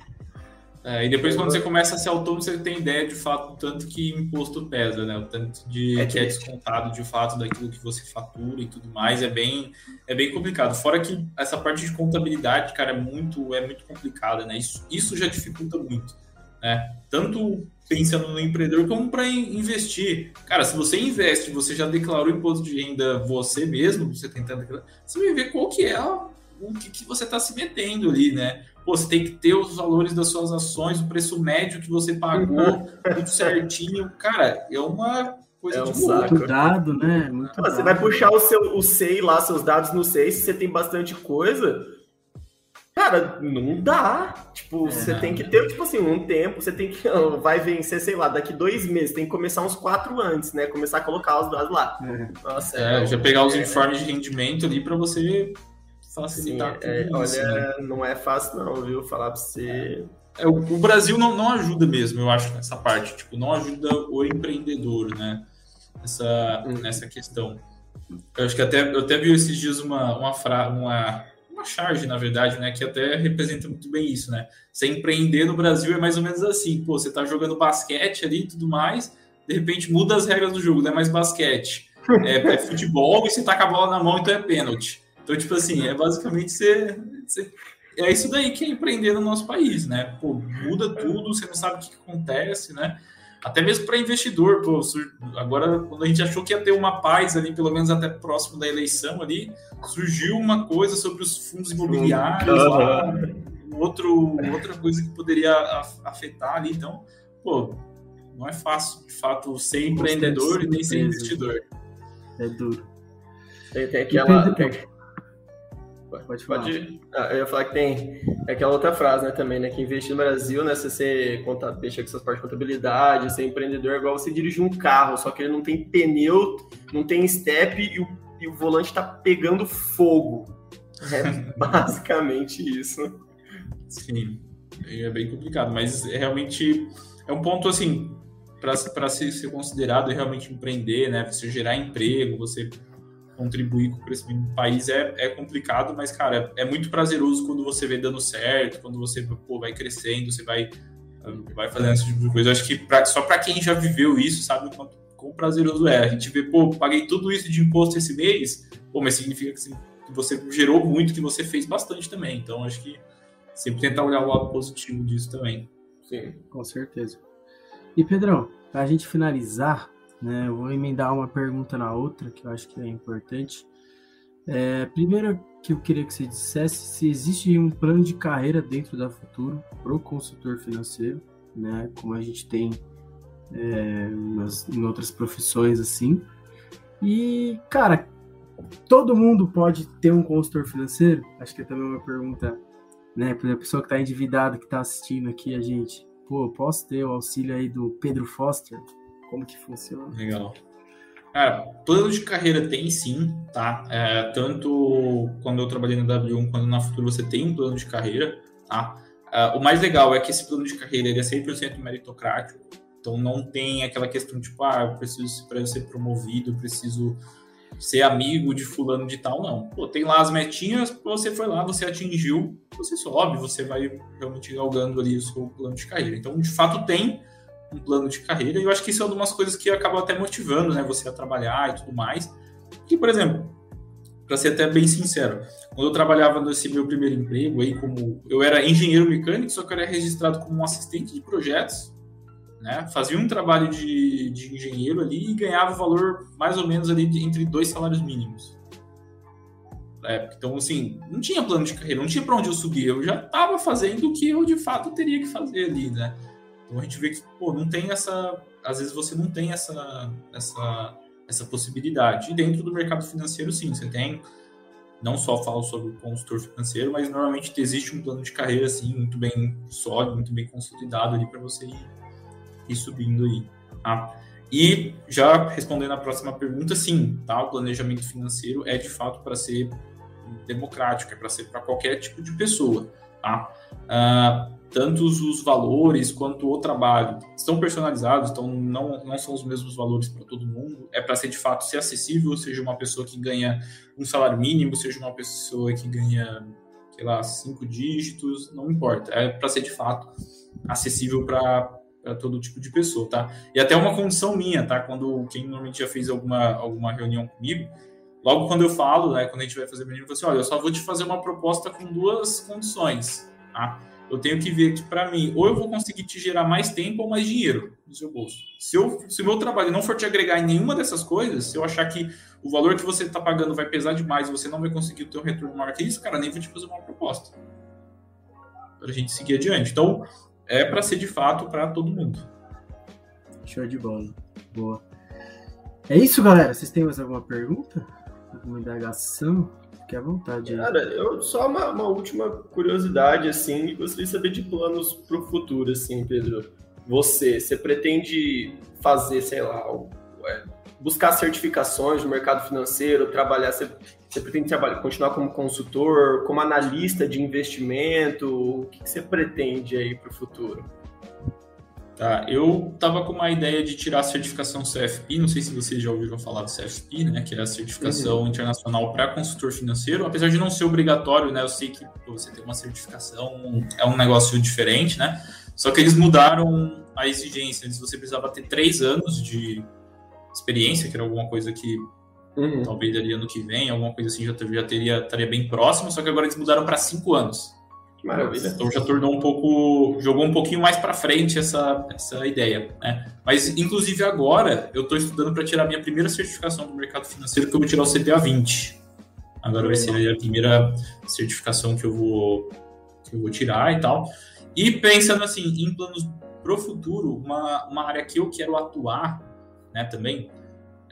É, e depois, quando você começa a ser autônomo, você tem ideia de fato do tanto que imposto pesa, né? O tanto de é que é descontado de fato daquilo que você fatura e tudo mais. É bem, é bem complicado. Fora que essa parte de contabilidade, cara, é muito, é muito complicada, né? Isso, isso já dificulta muito. Né? Tanto pensando no empreendedor como para investir. Cara, se você investe, você já declarou imposto de renda você mesmo, você tentando você vai ver qual que é o que, que você está se metendo ali, né? Pô, você tem que ter os valores das suas ações, o preço médio que você pagou, tudo certinho. Cara, é uma coisa é um de saco. Muito dado, né? Muito você dado. vai puxar o seu o SEI lá, seus dados no SEI, se você tem bastante coisa, cara, não dá. Tipo, é. você tem que ter, tipo assim, um tempo, você tem que. Vai vencer, sei lá, daqui dois meses, tem que começar uns quatro antes, né? Começar a colocar os dados lá. É. Nossa, é, é já pegar os informes de rendimento ali para você facilitar Sim, é, isso, Olha, né? não é fácil não, viu? Falar para você... É, o, o, Brasil não, não ajuda mesmo, eu acho, nessa parte. Tipo, não ajuda o empreendedor, né? Nessa, hum. nessa questão. Eu acho que até, eu até vi esses dias uma, uma, fra, uma, uma charge, na verdade, né? Que até representa muito bem isso, né? Você empreender no Brasil é mais ou menos assim. Pô, você tá jogando basquete ali e tudo mais, de repente muda as regras do jogo, não é mais basquete. É, é futebol e você tá com a bola na mão, então é pênalti. Então, tipo assim, é basicamente você, você, É isso daí que é empreender no nosso país, né? Pô, muda tudo, você não sabe o que acontece, né? Até mesmo para investidor, pô, agora quando a gente achou que ia ter uma paz ali, pelo menos até próximo da eleição ali, surgiu uma coisa sobre os fundos imobiliários uhum. lá, outro, outra coisa que poderia afetar ali, então, pô, não é fácil, de fato, ser empreendedor e nem ser investidor. É duro. Tem, tem aquela, tem, Pode, falar. Pode, ah, eu ia falar que tem aquela outra frase, né, também, né, que investir no Brasil, né, se você conta, deixa com essas partes de contabilidade, ser empreendedor é igual você dirigir um carro, só que ele não tem pneu, não tem step e o, e o volante tá pegando fogo. É basicamente isso. Sim, é bem complicado, mas é realmente é um ponto, assim, para ser, ser considerado realmente empreender, né, você gerar emprego, você contribuir com o crescimento do país é, é complicado, mas, cara, é, é muito prazeroso quando você vê dando certo, quando você pô, vai crescendo, você vai, vai fazendo esse tipo de coisa. Eu acho que pra, só para quem já viveu isso, sabe o quanto quão prazeroso é. A gente vê, pô, paguei tudo isso de imposto esse mês, pô, mas significa que, você gerou muito, que você fez bastante também. Então, acho que sempre tentar olhar o lado positivo disso também. Sim, com certeza. E, Pedrão, para a gente finalizar, né? Eu vou emendar uma pergunta na outra, que eu acho que é importante. É, primeiro que eu queria que você dissesse se existe um plano de carreira dentro da Futuro para o consultor financeiro, né? Como a gente tem é, nas, em outras profissões assim. E, cara, todo mundo pode ter um consultor financeiro? Acho que é também uma pergunta, né? Para a pessoa que está endividada, que está assistindo aqui a gente. Pô, posso ter o auxílio aí do Pedro Foster? Como que funciona? Legal. Cara, plano de carreira tem sim, tá? É, tanto quando eu trabalhei na W1 quanto na Futuro você tem um plano de carreira, tá? É, o mais legal é que esse plano de carreira ele é 100% meritocrático, então não tem aquela questão tipo, ah, eu preciso, para eu ser promovido, eu preciso ser amigo de fulano de tal, não. Pô, tem lá as metinhas, você foi lá, você atingiu, você sobe, você vai realmente galgando ali o seu plano de carreira. Então, de fato, tem um plano de carreira. E eu acho que isso é uma das coisas que acaba até motivando, né, você a trabalhar e tudo mais. Que, por exemplo, para ser até bem sincero, quando eu trabalhava nesse meu primeiro emprego aí como eu era engenheiro mecânico, só que eu era registrado como um assistente de projetos, né? Fazia um trabalho de, de engenheiro ali e ganhava o valor mais ou menos ali de, entre dois salários mínimos. Então, assim, não tinha plano de carreira, não tinha para onde eu subir. Eu já estava fazendo o que eu de fato teria que fazer ali, né? Então a gente vê que, pô, não tem essa. Às vezes você não tem essa, essa, essa possibilidade. E dentro do mercado financeiro, sim, você tem. Não só falo sobre o consultor financeiro, mas normalmente existe um plano de carreira assim, muito bem sólido, muito bem consolidado ali para você ir, ir subindo aí, tá? E já respondendo a próxima pergunta, sim, tá? O planejamento financeiro é de fato para ser democrático, é para ser para qualquer tipo de pessoa, tá? Uh, tanto os valores quanto o trabalho estão personalizados, então não, não são os mesmos valores para todo mundo. É para ser de fato ser acessível, seja uma pessoa que ganha um salário mínimo, seja uma pessoa que ganha, sei lá, cinco dígitos, não importa. É para ser de fato acessível para todo tipo de pessoa, tá? E até uma condição minha, tá? Quando quem normalmente já fez alguma, alguma reunião comigo, logo quando eu falo, né, quando a gente vai fazer reunião, eu falo assim, olha, eu só vou te fazer uma proposta com duas condições, tá? Eu tenho que ver que para mim, ou eu vou conseguir te gerar mais tempo ou mais dinheiro no seu bolso. Se, se o meu trabalho não for te agregar em nenhuma dessas coisas, se eu achar que o valor que você está pagando vai pesar demais e você não vai conseguir ter um retorno maior que isso, cara, nem vou te fazer uma proposta. Para a gente seguir adiante. Então, é para ser de fato para todo mundo. Show de bola. Boa. É isso, galera. Vocês têm mais alguma pergunta? Alguma indagação? Fique à vontade. Cara, eu, só uma, uma, última curiosidade, assim, gostaria de saber de planos para o futuro, assim, Pedro. Você, você pretende fazer, sei lá, é, buscar certificações no mercado financeiro, trabalhar, você, você pretende trabalhar, continuar como consultor, como analista de investimento? O que, que você pretende aí para o futuro? Tá, eu tava com uma ideia de tirar a certificação CFP, não sei se vocês já ouviram falar do CFP, né, que é a certificação uhum. internacional para consultor financeiro, apesar de não ser obrigatório, né, eu sei que você ter uma certificação é um negócio diferente, né, só que eles mudaram a exigência, antes você precisava ter três anos de experiência, que era alguma coisa que uhum. talvez ali ano que vem, alguma coisa assim já, já teria, estaria bem próximo, só que agora eles mudaram para cinco anos. Maravilha. Então já tornou um pouco, jogou um pouquinho mais para frente essa, essa ideia, né? Mas inclusive agora eu estou estudando para tirar minha primeira certificação do mercado financeiro, que eu vou tirar o CPA 20. Agora vai ser a primeira certificação que eu vou que eu vou tirar e tal. E pensando assim em planos pro futuro, uma, uma área que eu quero atuar, né, também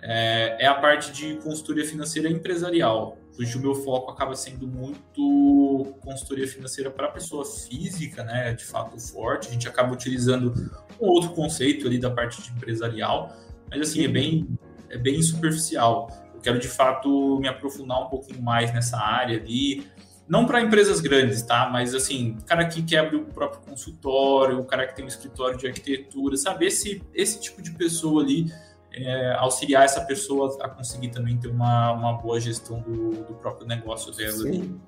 é, é a parte de consultoria financeira empresarial. Hoje o meu foco acaba sendo muito consultoria financeira para pessoa física, né? De fato forte. A gente acaba utilizando um outro conceito ali da parte de empresarial, mas assim é bem é bem superficial. Eu quero de fato me aprofundar um pouquinho mais nessa área ali, não para empresas grandes, tá? Mas assim, o cara que quer abrir o próprio consultório, o cara que tem um escritório de arquitetura, sabe esse esse tipo de pessoa ali é, auxiliar essa pessoa a conseguir também ter uma, uma boa gestão do, do próprio negócio dela. Sim.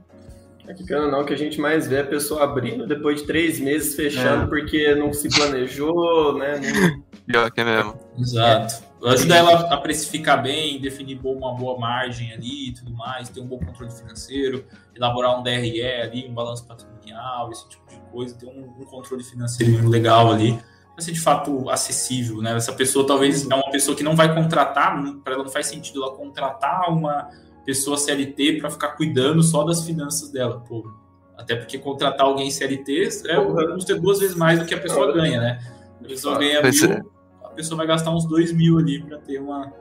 É que pena não, que a gente mais vê a pessoa abrindo depois de três meses fechando é. porque não se planejou, né? Pior que é mesmo. Exato. Ajuda ela a precificar bem, definir uma boa margem ali e tudo mais, ter um bom controle financeiro, elaborar um DRE ali, um balanço patrimonial, esse tipo de coisa, ter um, um controle financeiro legal ali vai ser de fato acessível, né? Essa pessoa talvez é uma pessoa que não vai contratar, para ela não faz sentido ela contratar uma pessoa CLT para ficar cuidando só das finanças dela, pô. Até porque contratar alguém CLT é custa duas vezes mais do que a pessoa ganha, né? A pessoa ganha mil, é. a pessoa vai gastar uns dois mil ali para ter uma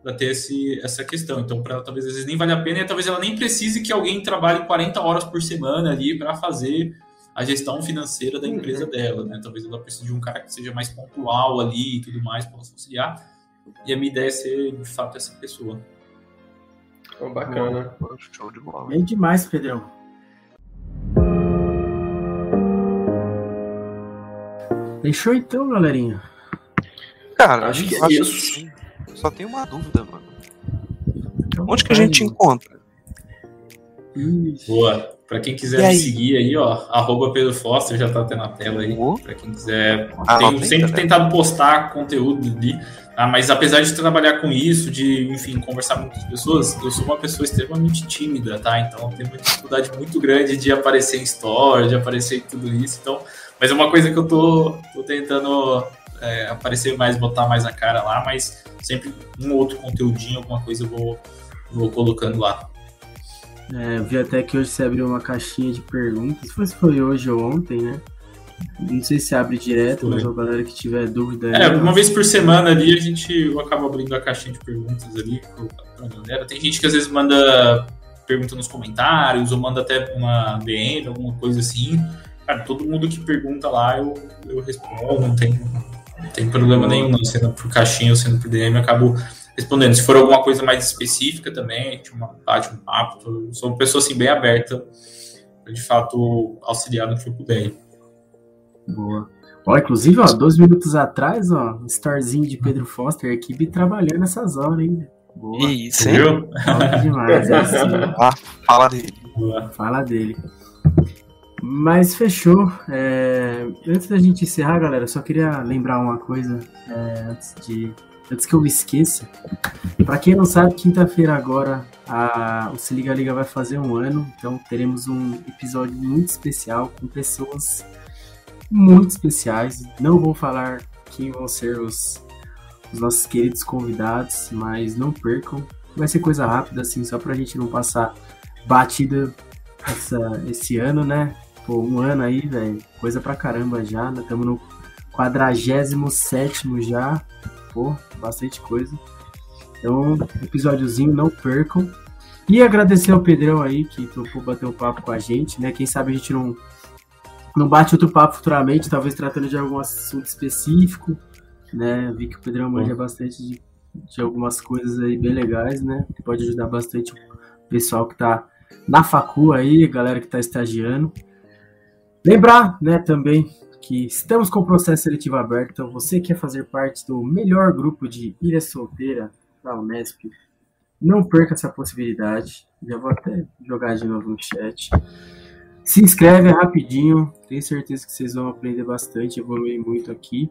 para ter esse, essa questão. Então, para talvez às vezes nem vale a pena e talvez ela nem precise que alguém trabalhe 40 horas por semana ali para fazer a gestão financeira da empresa uhum. dela, né? Talvez ela precise de um cara que seja mais pontual ali e tudo mais, possa auxiliar. E a minha ideia é ser, de fato, essa pessoa. Oh, bacana. Bom, show de bola. Bem demais, Pedrão. Fechou então, galerinha? Cara, acho que é isso. Só tem uma dúvida, mano. Então, Onde que a gente encontra? Boa. Para quem quiser me seguir aí, ó, arroba Pedro Foster já tá até na tela aí. Uhum. Para quem quiser. Ah, tenho sempre tentado postar conteúdo ali. Tá? Mas apesar de trabalhar com isso, de, enfim, conversar com muitas pessoas, eu sou uma pessoa extremamente tímida, tá? Então tenho uma dificuldade muito grande de aparecer em story, de aparecer em tudo isso. Então, mas é uma coisa que eu tô, tô tentando é, aparecer mais, botar mais a cara lá, mas sempre um outro conteúdinho, alguma coisa eu vou, vou colocando lá. É, eu vi até que hoje você abriu uma caixinha de perguntas. Não sei se foi hoje ou ontem, né? Não sei se abre direto, mas a galera que tiver dúvida. É, aí, uma vez por semana ali a gente acaba abrindo a caixinha de perguntas ali pra galera. Tem gente que às vezes manda pergunta nos comentários ou manda até uma DM, alguma coisa assim. Cara, todo mundo que pergunta lá eu, eu respondo, não tem, tem problema nenhum, não. Sendo por caixinha ou sendo por DM, eu acabo respondendo. Se for alguma coisa mais específica também, a gente bate um papo. Sou uma pessoa assim, bem aberta para de fato auxiliar no que eu puder. Boa. Ó, inclusive, ó, dois minutos atrás, ó, um starzinho de Pedro Foster, a equipe trabalhando nessas horas, hein? Boa. Isso, hein? Viu? demais, é assim. ah, fala dele. Boa. Fala dele. Mas fechou. É... Antes da gente encerrar, galera, só queria lembrar uma coisa é, antes de antes que eu me esqueça. Para quem não sabe, quinta-feira agora a... o Se Liga Liga vai fazer um ano, então teremos um episódio muito especial com pessoas muito especiais. Não vou falar quem vão ser os, os nossos queridos convidados, mas não percam. Vai ser coisa rápida, assim, só pra gente não passar batida essa, esse ano, né? Pô, um ano aí, velho, coisa pra caramba já. Estamos né? no 47 já. Pô, bastante coisa. Então, episódiozinho, não percam. E agradecer ao Pedrão aí que topou bater um papo com a gente, né? Quem sabe a gente não, não bate outro papo futuramente, talvez tratando de algum assunto específico, né? Vi que o Pedrão manja bastante de, de algumas coisas aí bem legais, né? Que pode ajudar bastante o pessoal que tá na facu aí, galera que tá estagiando. Lembrar, né, também que estamos com o processo seletivo aberto, então você quer fazer parte do melhor grupo de ilha solteira da Unesp, não perca essa possibilidade. Já vou até jogar de novo no chat. Se inscreve rapidinho, tenho certeza que vocês vão aprender bastante, evoluir muito aqui.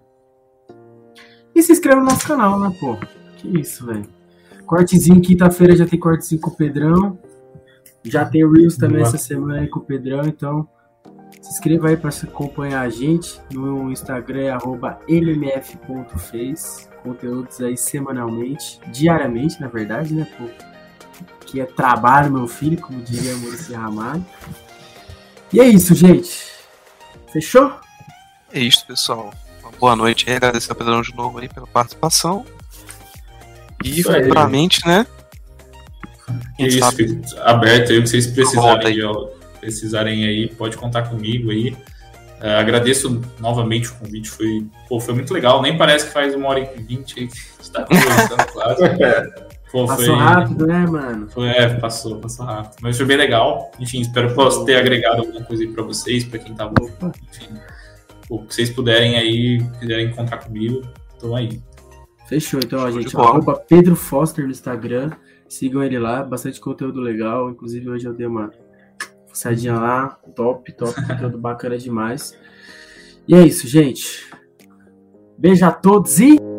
E se inscreve no nosso canal, né, pô? Que isso, velho. Cortezinho, quinta-feira já tem cortezinho com o Pedrão. Já tem o Reels também Boa. essa semana aí com o Pedrão, então se inscreva aí para acompanhar a gente no Instagram é mmf.face, conteúdos aí semanalmente, diariamente, na verdade, né? Pô, que é trabalho, meu filho, como diria Maurício Ramalho. E é isso, gente. Fechou? É isso, pessoal. Uma boa noite aí, agradecer ao Pedrão de novo aí pela participação. E futuramente, né? É isso, sabe... aberto aí o que vocês precisarem de aula precisarem aí, pode contar comigo aí. Uh, agradeço novamente o convite, foi, pô, foi muito legal. Nem parece que faz uma hora e vinte aí que está conversando, quase. Pô, passou foi, rápido, né, mano? Foi, é, passou, passou rápido. Mas foi bem legal. Enfim, espero que possa ter agregado alguma coisa aí para vocês, para quem tava. Enfim, pô, que vocês puderem aí, quiserem encontrar comigo, tô aí. Fechou, então, a gente. Arroba Pedro Foster no Instagram. Sigam ele lá, bastante conteúdo legal. Inclusive, hoje eu dei uma Sardinha lá, top, top, conteúdo bacana demais. E é isso, gente. Beijo a todos e.